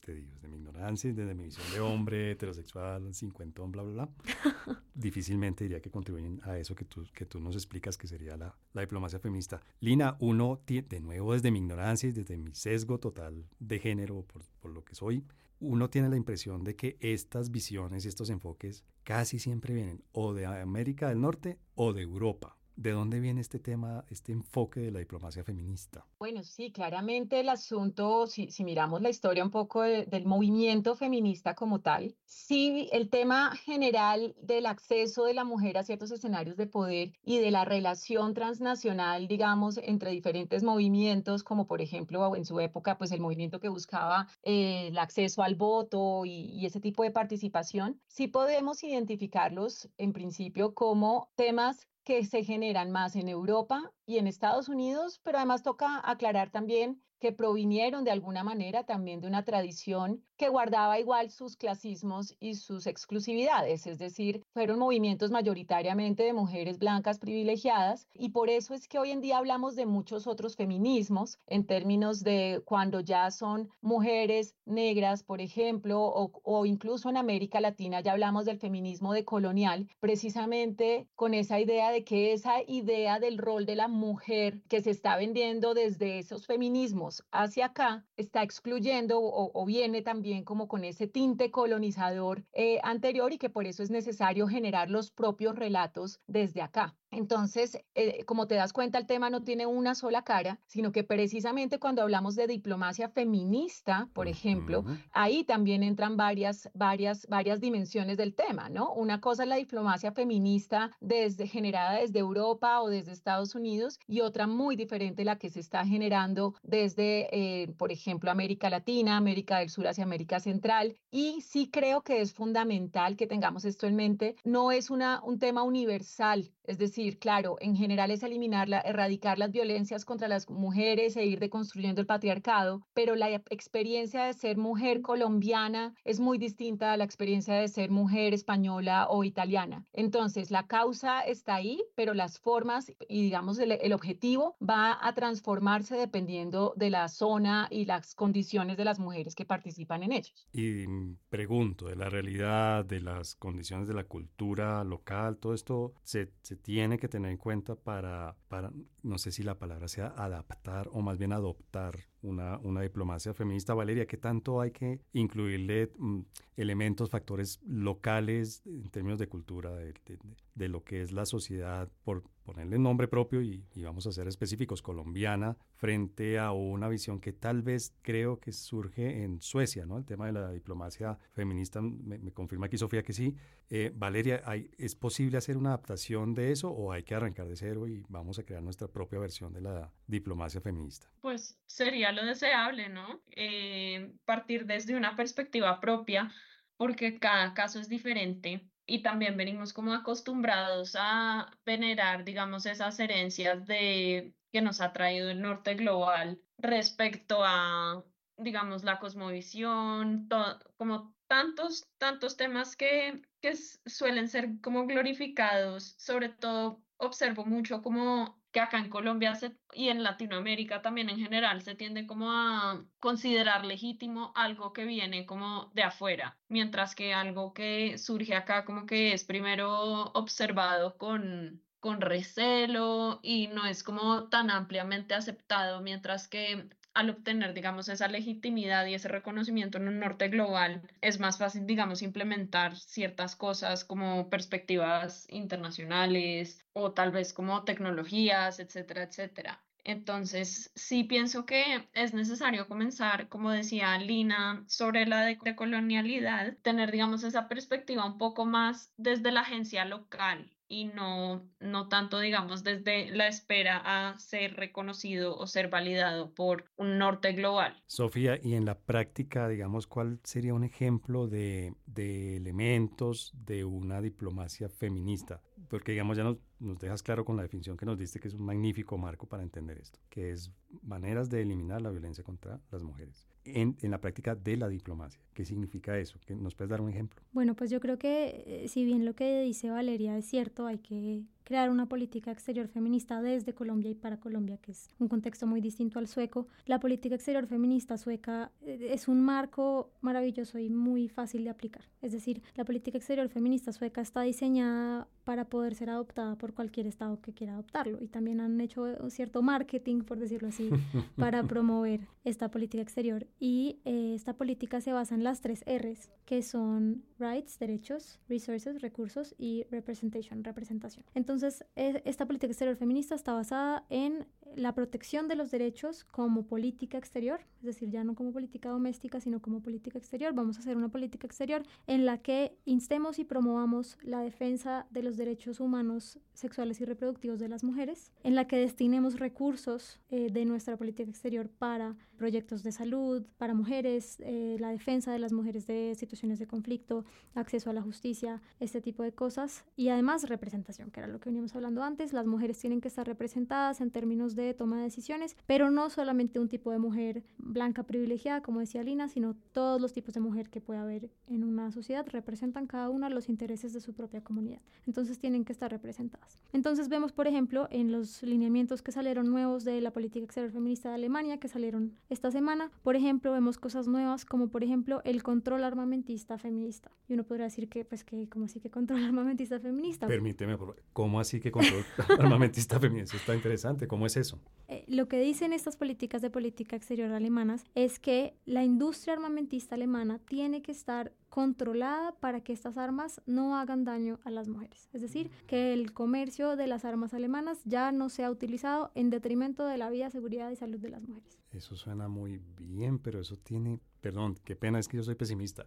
te digo, desde mi ignorancia y desde mi visión de hombre, heterosexual, cincuentón, bla, bla, bla, difícilmente diría que contribuyen a eso que tú, que tú nos explicas que sería la, la diplomacia feminista. Lina, uno, de nuevo desde mi ignorancia y desde mi sesgo total de género por, por lo que soy, uno tiene la impresión de que estas visiones y estos enfoques casi siempre vienen o de América del Norte o de Europa. ¿De dónde viene este tema, este enfoque de la diplomacia feminista? Bueno, sí, claramente el asunto, si, miramos la historia un poco del movimiento feminista como tal, sí, el tema general del acceso de la mujer a ciertos escenarios de poder y de la relación transnacional, digamos, entre diferentes movimientos, como por ejemplo en su época, pues el movimiento que buscaba eh, el acceso al voto y, y ese tipo de participación, sí podemos identificarlos en principio como temas que se generan más en Europa y en Estados Unidos, pero además toca aclarar también que provinieron de alguna manera también de una tradición que guardaba igual sus clasismos y sus exclusividades, es decir, fueron movimientos mayoritariamente de mujeres blancas privilegiadas y por eso es que hoy en día hablamos de muchos otros feminismos en términos de cuando ya son mujeres negras, por ejemplo, o, incluso en América Latina ya hablamos del feminismo decolonial, precisamente con esa idea de que esa idea del rol de la mujer que se está vendiendo desde esos feminismos hacia acá está excluyendo o, viene también como con ese tinte colonizador eh, anterior y que por eso es necesario generar los propios relatos desde acá. Entonces, eh, como te das cuenta, el tema no tiene una sola cara, sino que precisamente cuando hablamos de diplomacia feminista, por ejemplo, ahí también entran varias, varias, varias dimensiones del tema, ¿no? Una cosa es la diplomacia feminista desde, generada desde Europa o desde Estados Unidos y otra muy diferente la que se está generando desde, eh, por ejemplo, América Latina, América del Sur hacia América Central. Y sí creo que es fundamental que tengamos esto en mente. No es una, un tema universal, es decir, claro, en general es eliminar, erradicar las violencias contra las mujeres e ir deconstruyendo el patriarcado, pero la experiencia de ser mujer colombiana es muy distinta a la experiencia de ser mujer española o italiana. Entonces, la causa está ahí, pero las formas y digamos el, el objetivo va a transformarse dependiendo de la zona y las condiciones de las mujeres que participan en ellos. Y pregunto, de la realidad, de las condiciones de la cultura local, todo esto se, se tiene que tener en cuenta para, para, no sé si la palabra sea adaptar o más bien adoptar una, una diplomacia feminista. Valeria, ¿qué tanto hay que incluirle mm, elementos, factores locales en términos de cultura, de, lo que es la sociedad, por ponerle nombre propio y, vamos a ser específicos, colombiana, frente a una visión que tal vez creo que surge en Suecia, ¿no? El tema de la diplomacia feminista, me, confirma aquí Sofía que sí. Eh, Valeria, ¿hay, ¿es posible hacer una adaptación de eso o hay que arrancar de cero y vamos a crear nuestra propia versión de la diplomacia feminista? Pues sería lo deseable, ¿no? Eh, partir desde una perspectiva propia, porque cada caso es diferente y también venimos como acostumbrados a venerar, digamos, esas herencias de que nos ha traído el norte global respecto a, digamos, la cosmovisión, como tantos, tantos temas que, que suelen ser como glorificados, sobre todo observo mucho como que acá en Colombia y en Latinoamérica también en general se tiende como a considerar legítimo algo que viene como de afuera, mientras que algo que surge acá como que es primero observado con, con recelo y no es como tan ampliamente aceptado, mientras que al obtener, digamos, esa legitimidad y ese reconocimiento en un norte global, es más fácil, digamos, implementar ciertas cosas como perspectivas internacionales o tal vez como tecnologías, etcétera, etcétera. Entonces, sí pienso que es necesario comenzar, como decía Lina, sobre la decolonialidad, tener, digamos, esa perspectiva un poco más desde la agencia local y no, no tanto, digamos, desde la espera a ser reconocido o ser validado por un norte global. Sofía, y en la práctica, digamos, ¿cuál sería un ejemplo de, de elementos de una diplomacia feminista? Porque, digamos, ya nos, nos dejas claro con la definición que nos diste que es un magnífico marco para entender esto, que es maneras de eliminar la violencia contra las mujeres en, en, la práctica de la diplomacia. ¿Qué significa eso? ¿Nos puedes dar un ejemplo? Bueno, pues yo creo que eh, si bien lo que dice Valeria es cierto, hay que crear una política exterior feminista desde Colombia y para Colombia, que es un contexto muy distinto al sueco. La política exterior feminista sueca eh, es un marco maravilloso y muy fácil de aplicar. Es decir, la política exterior feminista sueca está diseñada para poder ser adoptada por cualquier Estado que quiera adoptarlo. Y también han hecho cierto marketing, por decirlo así, para promover esta política exterior. Y eh, esta política se basa en las tres R's, que son rights, derechos, resources, recursos y representation, representación. Entonces, e, esta política exterior feminista está basada en la protección de los derechos como política exterior, es decir, ya no como política doméstica, sino como política exterior. Vamos a hacer una política exterior en la que instemos y promovamos la defensa de los derechos humanos sexuales y reproductivos de las mujeres, en la que destinemos recursos eh, de nuestra política exterior para proyectos de salud, para mujeres, eh, la defensa de las mujeres de situaciones de conflicto, acceso a la justicia, este tipo de cosas, y además representación, que era lo que veníamos hablando antes, las mujeres tienen que estar representadas en términos de toma de decisiones, pero no solamente un tipo de mujer blanca privilegiada, como decía Lina, sino todos los tipos de mujer que puede haber en una sociedad representan cada una los intereses de su propia comunidad. Entonces tienen que estar representadas. Entonces vemos, por ejemplo, en los lineamientos que salieron nuevos de la política exterior feminista de Alemania, que salieron esta semana, por ejemplo, vemos cosas nuevas como, por ejemplo, el control armamentista feminista. Y uno podría decir que, pues, que, ¿cómo así que control armamentista feminista? Permíteme, ¿cómo así que control armamentista feminista? Está interesante, ¿cómo es eso? Eh, lo que dicen estas políticas de política exterior alemanas es que la industria armamentista alemana tiene que estar controlada para que estas armas no hagan daño a las mujeres. Es decir, que el comercio de las armas alemanas ya no sea utilizado en detrimento de la vida, seguridad y salud de las mujeres. Eso suena muy bien, pero eso tiene, perdón, qué pena, es que yo soy pesimista.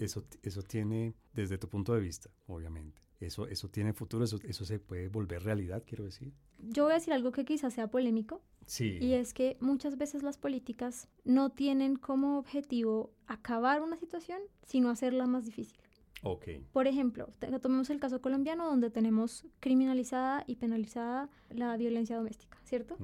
Eso, eso, tiene, desde tu punto de vista, obviamente, eso, eso tiene futuro, eso, eso se puede volver realidad, quiero decir. Yo voy a decir algo que quizás sea polémico, y es que muchas veces las políticas no tienen como objetivo acabar una situación, sino hacerla más difícil. Okay. Por ejemplo, tomemos el caso colombiano donde tenemos criminalizada y penalizada la violencia doméstica, ¿cierto?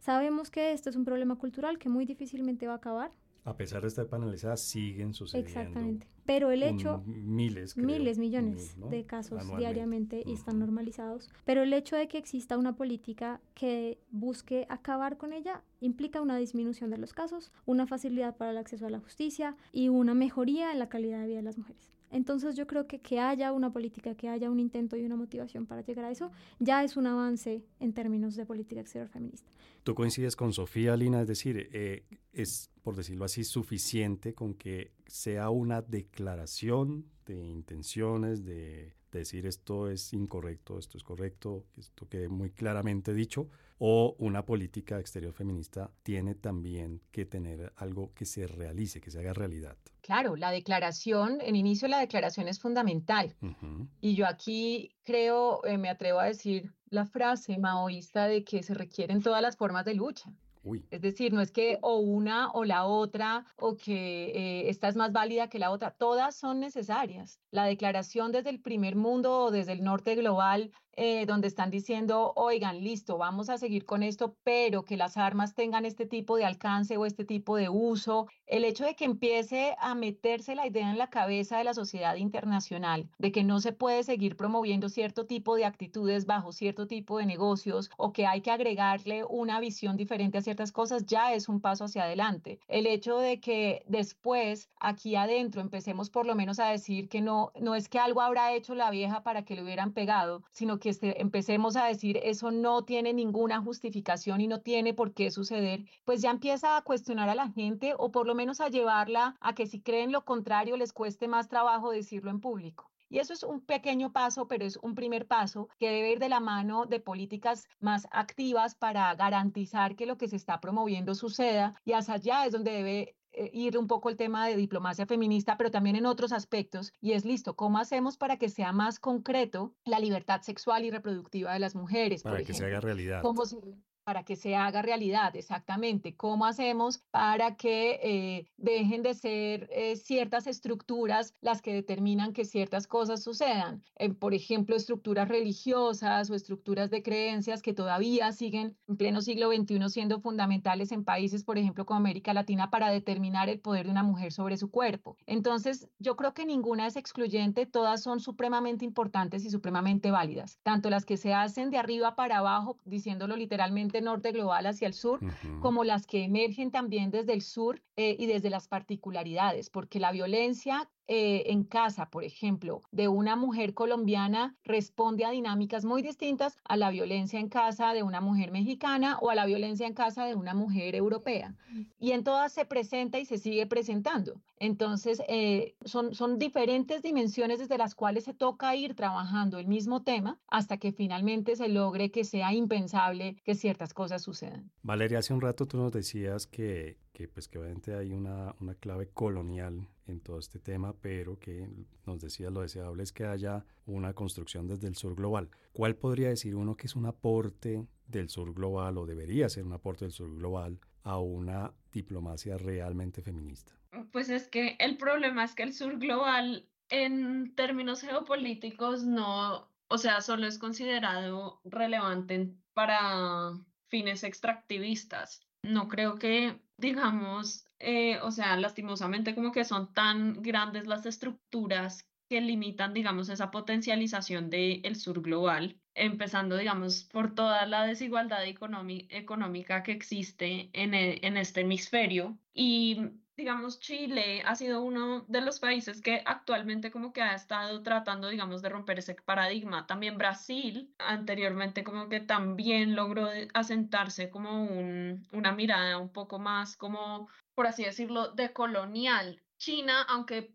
Sabemos que esto es un problema cultural que muy difícilmente va a acabar, a pesar de estar penalizadas, siguen sucediendo. Exactamente. Pero el hecho... miles, miles, millones de casos diariamente y están normalizados. Pero el hecho de que exista una política que busque acabar con ella implica una disminución de los casos, una facilidad para el acceso a la justicia y una mejoría en la calidad de vida de las mujeres. Entonces yo creo que que haya una política, que haya un intento y una motivación para llegar a eso, ya es un avance en términos de política exterior feminista. ¿Tú coincides con Sofía, Lina? Es decir, eh, es, por decirlo así, suficiente con que sea una declaración de intenciones, de decir esto es incorrecto, esto es correcto, esto quede muy claramente dicho, o una política exterior feminista tiene también que tener algo que se realice, que se haga realidad. Claro, la declaración, en inicio la declaración es fundamental. Y yo aquí creo, eh, me atrevo a decir la frase maoísta de que se requieren todas las formas de lucha. Es decir, no es que o una o la otra o que eh, esta es más válida que la otra, todas son necesarias. La declaración desde el primer mundo o desde el norte global eh, donde están diciendo, oigan, listo, vamos a seguir con esto, pero que las armas tengan este tipo de alcance o este tipo de uso. El hecho de que empiece a meterse la idea en la cabeza de la sociedad internacional de que no se puede seguir promoviendo cierto tipo de actitudes bajo cierto tipo de negocios o que hay que agregarle una visión diferente a ciertas cosas, ya es un paso hacia adelante. El hecho de que después aquí adentro empecemos por lo menos a decir que no, no es que algo habrá hecho la vieja para que le hubieran pegado, sino que que este, empecemos a decir eso no tiene ninguna justificación y no tiene por qué suceder, pues ya empieza a cuestionar a la gente o por lo menos a llevarla a que si creen lo contrario les cueste más trabajo decirlo en público. Y eso es un pequeño paso, pero es un primer paso que debe ir de la mano de políticas más activas para garantizar que lo que se está promoviendo suceda y hacia allá es donde debe ir un poco el tema de diplomacia feminista, pero también en otros aspectos, y es listo, ¿cómo hacemos para que sea más concreto la libertad sexual y reproductiva de las mujeres? Para que se haga realidad. ¿Cómo para que se haga realidad, exactamente. ¿Cómo hacemos para que eh, dejen de ser eh, ciertas estructuras las que determinan que ciertas cosas sucedan? por ejemplo, estructuras religiosas o estructuras de creencias que todavía siguen en pleno siglo XXI siendo fundamentales en países, por ejemplo, como América Latina, para determinar el poder de una mujer sobre su cuerpo. Entonces, yo creo que ninguna es excluyente, todas son supremamente importantes y supremamente válidas, tanto las que se hacen de arriba para abajo, diciéndolo literalmente, norte global hacia el sur, como las que emergen también desde el sur eh, y desde las particularidades, porque la violencia eh, en casa, por ejemplo, de una mujer colombiana responde a dinámicas muy distintas a la violencia en casa de una mujer mexicana o a la violencia en casa de una mujer europea. Y en todas se presenta y se sigue presentando. Entonces, eh, son, son diferentes dimensiones desde las cuales se toca ir trabajando el mismo tema hasta que finalmente se logre que sea impensable que ciertas cosas sucedan. Valeria, hace un rato tú nos decías que, que pues que obviamente hay una, una clave colonial en todo este tema, pero que nos decía lo deseable es que haya una construcción desde el sur global. ¿Cuál podría decir uno que es un aporte del sur global o debería ser un aporte del sur global a una diplomacia realmente feminista? Pues es que el problema es que el sur global en términos geopolíticos no, o sea, solo es considerado relevante para fines extractivistas. No creo que, digamos, eh, o sea, lastimosamente como que son tan grandes las estructuras que limitan, digamos, esa potencialización del sur global, empezando, digamos, por toda la desigualdad económica que existe en, e, en este hemisferio. Y, digamos, Chile ha sido uno de los países que actualmente como que ha estado tratando, digamos, de romper ese paradigma. También Brasil, anteriormente como que también logró asentarse como un, una mirada un poco más como por así decirlo, de colonial. China, aunque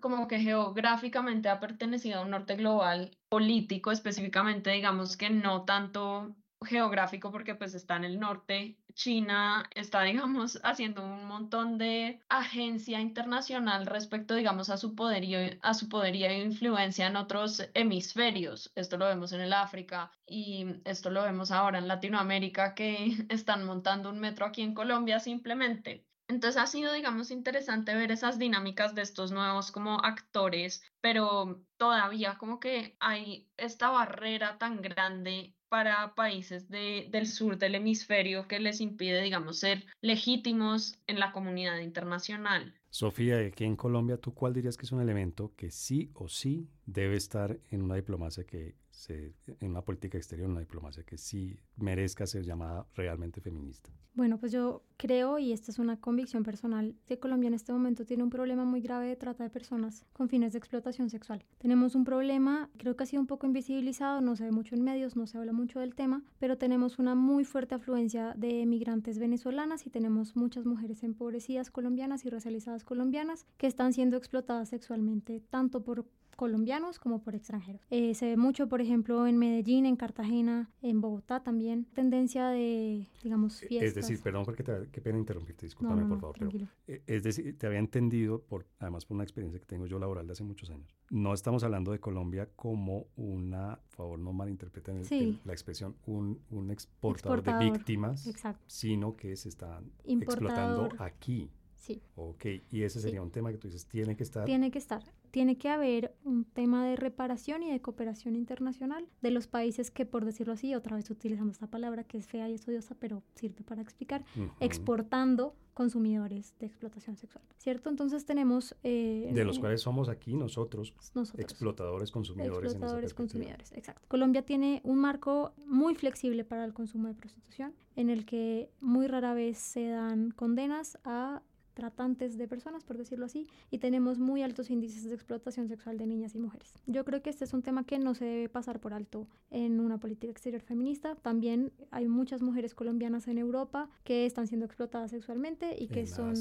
como que geográficamente ha pertenecido a un norte global político, específicamente digamos que no tanto geográfico porque pues está en el norte, China está digamos haciendo un montón de agencia internacional respecto digamos a su poderío, a su poderío e influencia en otros hemisferios. Esto lo vemos en el África y esto lo vemos ahora en Latinoamérica que están montando un metro aquí en Colombia simplemente. Entonces ha sido, digamos, interesante ver esas dinámicas de estos nuevos como actores, pero todavía como que hay esta barrera tan grande para países de, del sur del hemisferio que les impide, digamos, ser legítimos en la comunidad internacional. Sofía, aquí en Colombia, ¿tú cuál dirías que es un elemento que sí o sí debe estar en una diplomacia que se, en una política exterior, en una diplomacia que sí merezca ser llamada realmente feminista? Bueno, pues yo creo, y esta es una convicción personal, que Colombia en este momento tiene un problema muy grave de trata de personas con fines de explotación sexual. Tenemos un problema, creo que ha sido un poco invisibilizado, no se ve mucho en medios, no se habla mucho del tema, pero tenemos una muy fuerte afluencia de migrantes venezolanas y tenemos muchas mujeres empobrecidas colombianas y racializadas colombianas que están siendo explotadas sexualmente, tanto por colombianos como por extranjeros. Eh, se ve mucho, por ejemplo, en Medellín, en Cartagena, en Bogotá también, tendencia de, digamos, fiestas. Es decir, perdón porque te, qué pena interrumpirte, discúlpame por favor, pero eh, es decir, te había entendido, por, además por una experiencia que tengo yo laboral de hace muchos años. No estamos hablando de Colombia como una, por favor no malinterpreten la expresión, un, un exportador, de víctimas, sino que se están explotando aquí. Sí. Ok, y ese sería un tema que tú dices, tiene que estar. Tiene que estar. Tiene que haber un tema de reparación y de cooperación internacional de los países que, por decirlo así, otra vez utilizando esta palabra que es fea y estudiosa, pero sirve para explicar, exportando consumidores de explotación sexual, ¿cierto? Entonces tenemos... Eh, de los cuales somos aquí nosotros, explotadores, consumidores. Explotadores, consumidores, exacto. Colombia tiene un marco muy flexible para el consumo de prostitución, en el que muy rara vez se dan condenas a tratantes de personas, por decirlo así, y tenemos muy altos índices de explotación sexual de niñas y mujeres. Yo creo que este es un tema que no se debe pasar por alto en una política exterior feminista. También hay muchas mujeres colombianas en Europa que están siendo explotadas sexualmente y que son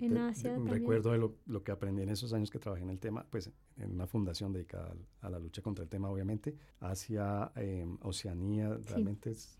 en Asia. recuerdo de lo, que aprendí en esos años que trabajé en el tema, pues en una fundación dedicada a, la lucha contra el tema, obviamente, Asia, eh, Oceanía, realmente es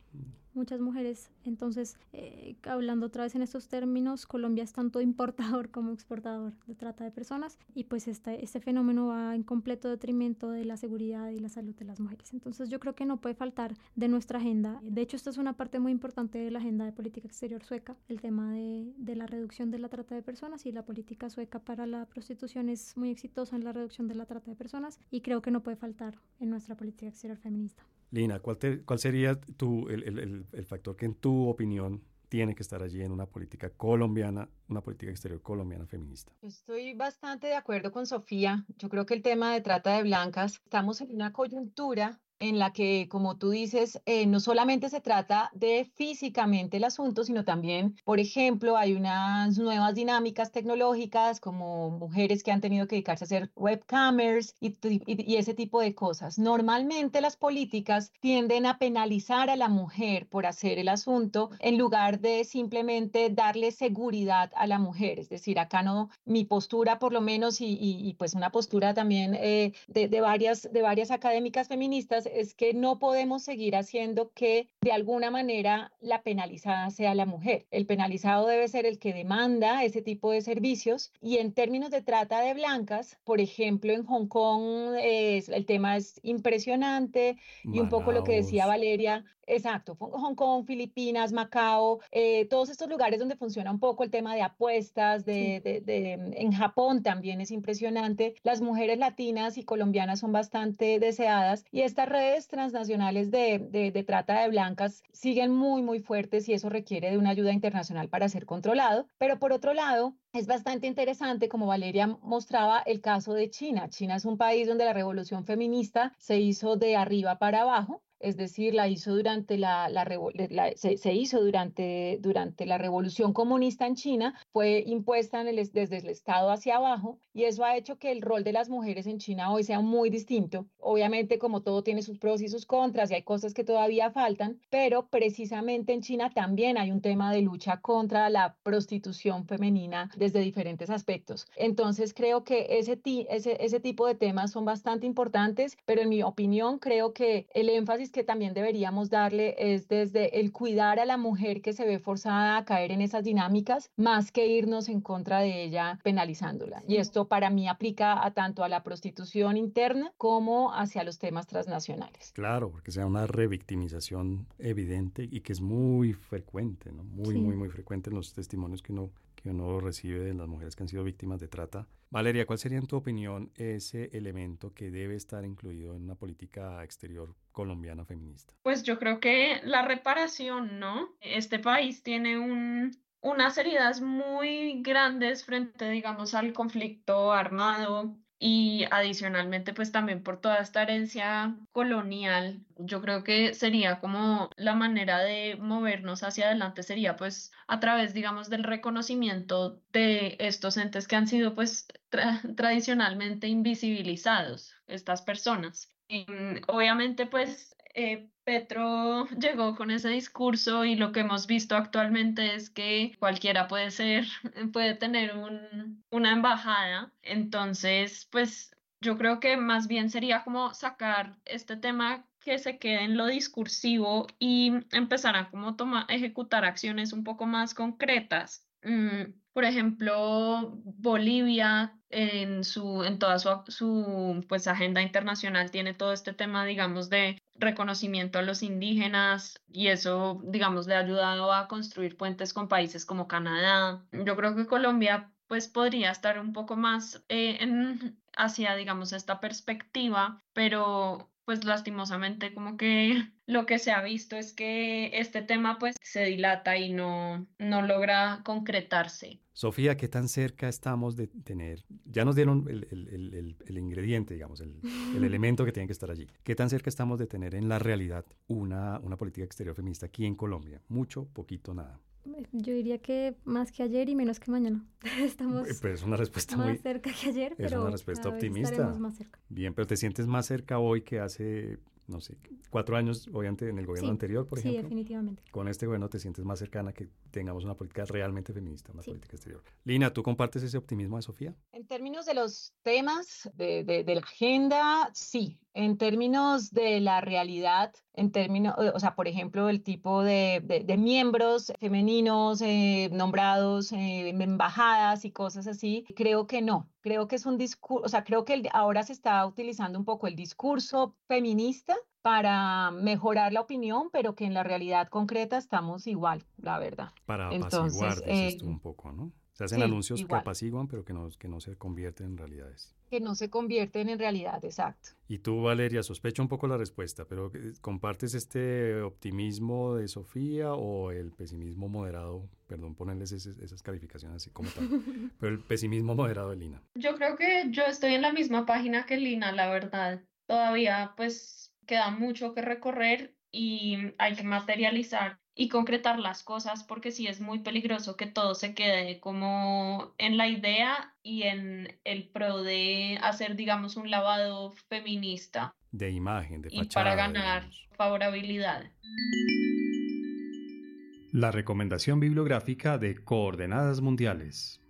muchas mujeres. Entonces, eh, hablando otra vez en estos términos, Colombia es tanto importador como exportador de trata de personas y pues este, este fenómeno va en completo detrimento de la seguridad y la salud de las mujeres. Entonces, yo creo que no puede faltar de nuestra agenda. De hecho, esta es una parte muy importante de la agenda de política exterior sueca, el tema de, de la reducción de la trata de personas y la política sueca para la prostitución es muy exitosa en la reducción de la trata de personas y creo que no puede faltar en nuestra política exterior feminista. Lina, ¿cuál, cuál sería tu, el, el, factor que en tu opinión tiene que estar allí en una política colombiana, una política exterior colombiana feminista. Estoy bastante de acuerdo con Sofía. Yo creo que el tema de trata de blancas, estamos en una coyuntura en la que, como tú dices, eh, no solamente se trata de físicamente el asunto, sino también, por ejemplo, hay unas nuevas dinámicas tecnológicas como mujeres que han tenido que dedicarse a hacer webcamers y, y, ese tipo de cosas. Normalmente las políticas tienden a penalizar a la mujer por hacer el asunto en lugar de simplemente darle seguridad a la mujer. Es decir, acá no, mi postura por lo menos y, y pues una postura también eh, de, de, varias, de varias académicas feministas es que no podemos seguir haciendo que de alguna manera la penalizada sea la mujer. El penalizado debe ser el que demanda ese tipo de servicios y en términos de trata de blancas, por ejemplo, en Hong Kong el tema es impresionante y un poco lo que decía Valeria, Exacto, Hong Kong, Filipinas, Macao, eh, todos estos lugares donde funciona un poco el tema de apuestas, de, de, en Japón también es impresionante. Las mujeres latinas y colombianas son bastante deseadas y estas redes transnacionales de, trata de blancas siguen muy, muy fuertes y eso requiere de una ayuda internacional para ser controlado. Pero por otro lado, es bastante interesante, como Valeria mostraba, el caso de China. China es un país donde la revolución feminista se hizo de arriba para abajo es decir, la hizo durante la, se, hizo durante, durante la revolución comunista en China, fue impuesta desde el Estado hacia abajo y eso ha hecho que el rol de las mujeres en China hoy sea muy distinto. Obviamente, como todo tiene sus pros y sus contras y hay cosas que todavía faltan, pero precisamente en China también hay un tema de lucha contra la prostitución femenina desde diferentes aspectos. Entonces, creo que ese, ese, ese tipo de temas son bastante importantes, pero en mi opinión, creo que el énfasis que también deberíamos darle es desde el cuidar a la mujer que se ve forzada a caer en esas dinámicas, más que irnos en contra de ella penalizándola. Y esto para mí aplica a tanto a la prostitución interna como hacia los temas transnacionales. Claro, porque sea una revictimización evidente y que es muy frecuente, ¿no? Muy, muy, muy frecuente en los testimonios que uno que uno recibe de las mujeres que han sido víctimas de trata. Valeria, ¿cuál sería en tu opinión ese elemento que debe estar incluido en una política exterior colombiana feminista? Pues yo creo que la reparación, ¿no? Este país tiene un, unas heridas muy grandes frente, digamos, al conflicto armado y adicionalmente pues también por toda esta herencia colonial yo creo que sería como la manera de movernos hacia adelante sería pues a través digamos del reconocimiento de estos entes que han sido pues tradicionalmente invisibilizados estas personas. Obviamente pues eh, Petro llegó con ese discurso y lo que hemos visto actualmente es que cualquiera puede ser, puede tener un, una embajada. Entonces, pues Yo creo que más bien sería como sacar este tema que se quede en lo discursivo y empezar a como tomar, ejecutar acciones un poco más concretas. Mm, por ejemplo, Bolivia en, su, en toda su, su pues, agenda internacional tiene todo este tema, digamos, de reconocimiento a los indígenas y eso, digamos, le ha ayudado a construir puentes con países como Canadá. Yo creo que Colombia pues podría estar un poco más eh, en, hacia, digamos, esta perspectiva, pero pues lastimosamente como que lo que se ha visto es que este tema pues se dilata y no, no logra concretarse. Sofía, ¿qué tan cerca estamos de tener? Ya nos dieron el, el, el, ingrediente, digamos, el, elemento que tiene que estar allí. ¿Qué tan cerca estamos de tener en la realidad una, una política exterior feminista aquí en Colombia? Mucho, poquito, nada. Yo diría que más que ayer y menos que mañana. Estamos pero es una respuesta más cerca que ayer, es una respuesta optimista. Más cerca. Bien, pero te sientes más cerca hoy que hace no sé, cuatro años, obviamente, en el gobierno anterior, por ejemplo. Sí, definitivamente. Con este gobierno te sientes más cercana que tengamos una política realmente feminista, una política exterior. Lina, ¿tú compartes ese optimismo de Sofía? En términos de los temas de, de, la agenda, sí. En términos de la realidad, en términos, o sea, por ejemplo, el tipo de, de miembros femeninos eh, nombrados eh, en embajadas y cosas así, creo que no. Creo que es un discurso, o sea, creo que ahora se está utilizando un poco el discurso feminista para mejorar la opinión, pero que en la realidad concreta estamos igual, la verdad. Para apaciguar, eh, un poco, ¿no? Se hacen anuncios que apaciguan, pero que no, que no se convierten en realidades. Que no se convierten en realidad, exacto. Y tú, Valeria, sospecho un poco la respuesta, pero eh, ¿compartes este optimismo de Sofía o el pesimismo moderado? Perdón, ponerles esas calificaciones así como tal. pero el pesimismo moderado de Lina. Yo creo que yo estoy en la misma página que Lina, la verdad. Todavía, pues, queda mucho que recorrer y hay que materializar y concretar las cosas porque sí es muy peligroso que todo se quede como en la idea y en el pro de hacer, digamos, un lavado feminista. De imagen, de fachada. Y para ganar favorabilidad. La recomendación bibliográfica de Coordenadas Mundiales.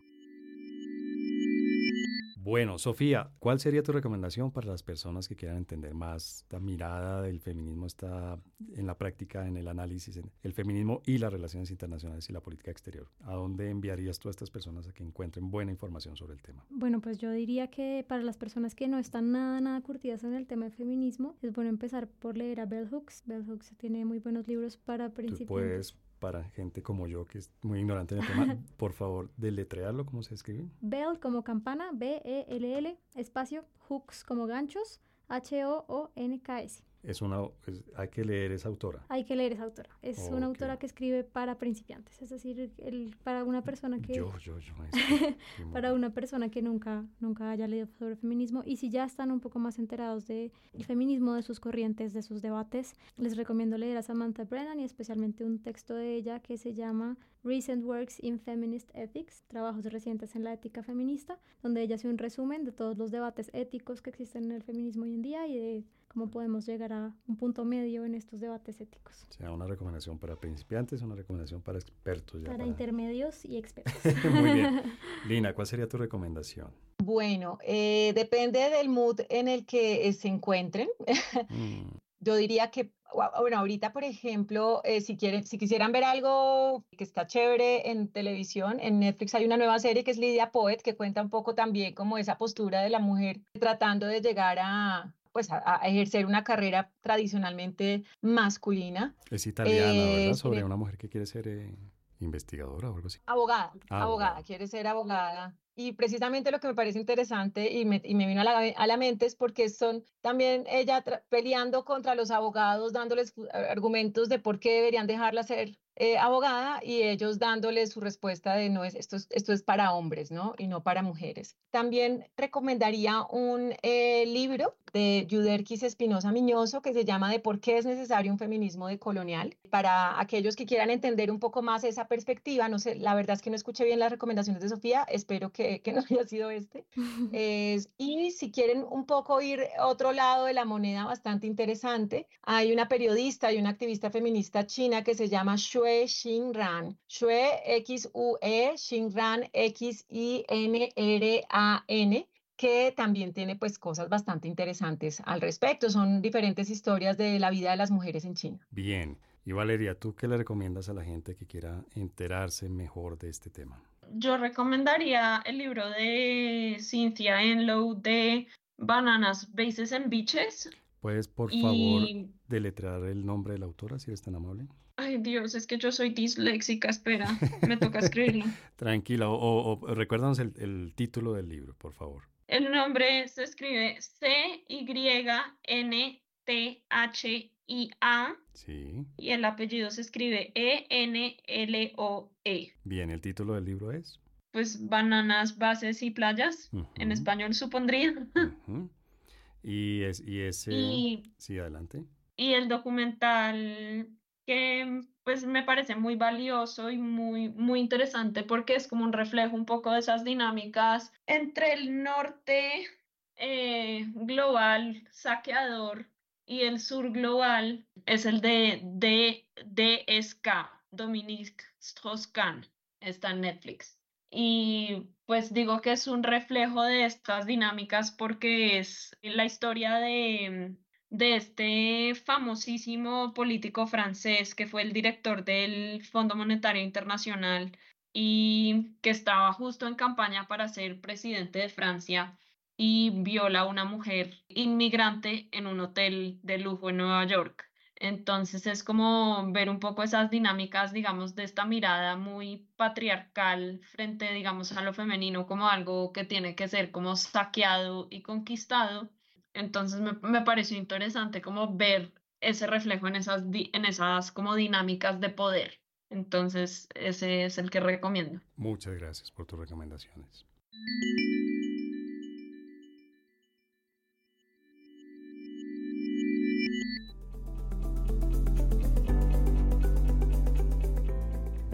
Bueno, Sofía, ¿cuál sería tu recomendación para las personas que quieran entender más la mirada del feminismo está en la práctica, en el análisis, en el feminismo y las relaciones internacionales y la política exterior? ¿A dónde enviarías tú a estas personas a que encuentren buena información sobre el tema? Bueno, pues yo diría que para las personas que no están nada, nada curtidas en el tema de feminismo, es bueno empezar por leer a Bell Hooks. Bell Hooks tiene muy buenos libros para principiantes para gente como yo que es muy ignorante en el tema, por favor, deletrearlo, ¿cómo se escribe? Bell como campana, B-E-L-L, espacio, hooks como ganchos, H-O-O-N-K-S. Es una, hay que leer esa autora. Hay que leer esa autora. Es una autora que escribe para principiantes, es decir, el, para una persona que... Yo, yo, yo. para una persona que nunca, nunca haya leído sobre feminismo y si ya están un poco más enterados del feminismo, de sus corrientes, de sus debates, les recomiendo leer a Samantha Brennan y especialmente un texto de ella que se llama Recent Works in Feminist Ethics, trabajos recientes en la ética feminista, donde ella hace un resumen de todos los debates éticos que existen en el feminismo hoy en día y de cómo podemos llegar a un punto medio en estos debates éticos. O sea, una recomendación para principiantes, una recomendación para expertos. para, intermedios y expertos. Muy bien. Lina, ¿cuál sería tu recomendación? Bueno, eh, depende del mood en el que se encuentren. Mm. Yo diría que bueno, ahorita, por ejemplo, eh, si quieren, si quisieran ver algo que está chévere en televisión, en Netflix hay una nueva serie que es Lidia Poet, que cuenta un poco también como esa postura de la mujer tratando de llegar a, pues, a, ejercer una carrera tradicionalmente masculina. Es italiana, ¿verdad? Eh, Sobre una mujer que quiere ser eh, investigadora o algo así. Abogada, ah, abogada, quiere ser abogada. Y precisamente lo que me parece interesante y me, y me vino a la, a la, mente es porque son también ella peleando contra los abogados, dándoles argumentos de por qué deberían dejarla ser eh, abogada y ellos dándoles su respuesta de no es esto, es, esto es para hombres, ¿no? Y no para mujeres. También recomendaría un eh, libro de Yuderquis Espinosa Miñoso que se llama De por qué es necesario un feminismo decolonial. Para aquellos que quieran entender un poco más esa perspectiva, no sé, la verdad es que no escuché bien las recomendaciones de Sofía, espero que, que no haya sido este. y si quieren un poco ir a otro lado de la moneda bastante interesante, hay una periodista y una activista feminista china que se llama Xue Xinran. Xue, X-U-E, Xinran, X-I-N-R-A-N que también tiene pues cosas bastante interesantes al respecto. Son diferentes historias de la vida de las mujeres en China. Bien. Y Valeria, ¿tú qué le recomiendas a la gente que quiera enterarse mejor de este tema? Yo recomendaría el libro de Cynthia Enlow de Bananas, Bases and Beaches. ¿Puedes, por favor, deletrear el nombre de la autora, si eres tan amable? Ay, Dios, es que yo soy disléxica, espera, me toca escribirlo. Tranquila, o, recuérdanos el, el, título del libro, por favor. El nombre se escribe C-Y-N-T-H I-A. Sí. Y el apellido se escribe E-N-L-O-E. -E. Bien, ¿el título del libro es? Pues Bananas, Bases y Playas. En español supondría. Y, es, y ese... sí, adelante. Y el documental que pues me parece muy valioso y muy, muy interesante porque es como un reflejo un poco de esas dinámicas entre el norte eh, global saqueador y el sur global es el de DSK, Dominique Strauss-Kahn, está en Netflix. Y pues digo que es un reflejo de estas dinámicas porque es la historia de, de este famosísimo político francés que fue el director del Fondo Monetario Internacional y que estaba justo en campaña para ser presidente de Francia y viola a una mujer inmigrante en un hotel de lujo en Nueva York. Entonces es como ver un poco esas dinámicas, digamos, de esta mirada muy patriarcal frente, digamos, a lo femenino como algo que tiene que ser como saqueado y conquistado. Entonces me, me pareció interesante como ver ese reflejo en esas, en esas como dinámicas de poder. Entonces ese es el que recomiendo. Muchas gracias por tus recomendaciones.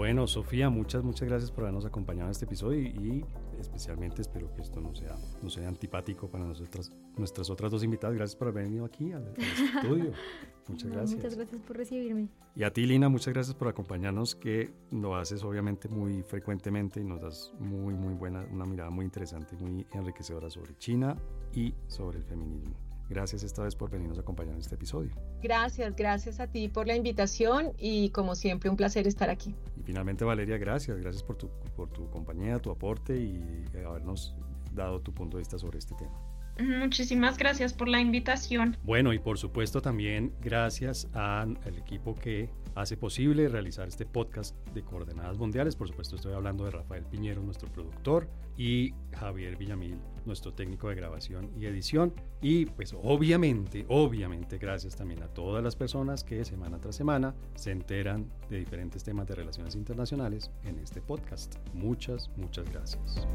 Bueno, Sofía, muchas, muchas gracias por habernos acompañado en este episodio y, especialmente espero que esto no sea, no sea antipático para nosotras, nuestras otras dos invitadas. Gracias por haber venido aquí al, estudio. Muchas gracias. Muchas gracias por recibirme. Y a ti, Lina, muchas gracias por acompañarnos, que lo haces obviamente muy frecuentemente y nos das muy, muy buena, una mirada muy interesante y muy enriquecedora sobre China y sobre el feminismo. Gracias esta vez por venirnos a acompañar en este episodio. Gracias, gracias a ti por la invitación y como siempre un placer estar aquí. Y finalmente Valeria, gracias, gracias por tu, por tu compañía, tu aporte y habernos dado tu punto de vista sobre este tema. Muchísimas gracias por la invitación. Bueno, y por supuesto también gracias al equipo que hace posible realizar este podcast de Coordenadas Mundiales. Por supuesto estoy hablando de Rafael Piñero, nuestro productor, y Javier Villamil, nuestro técnico de grabación y edición. Y pues obviamente, obviamente gracias también a todas las personas que semana tras semana se enteran de diferentes temas de relaciones internacionales en este podcast. Muchas, muchas gracias.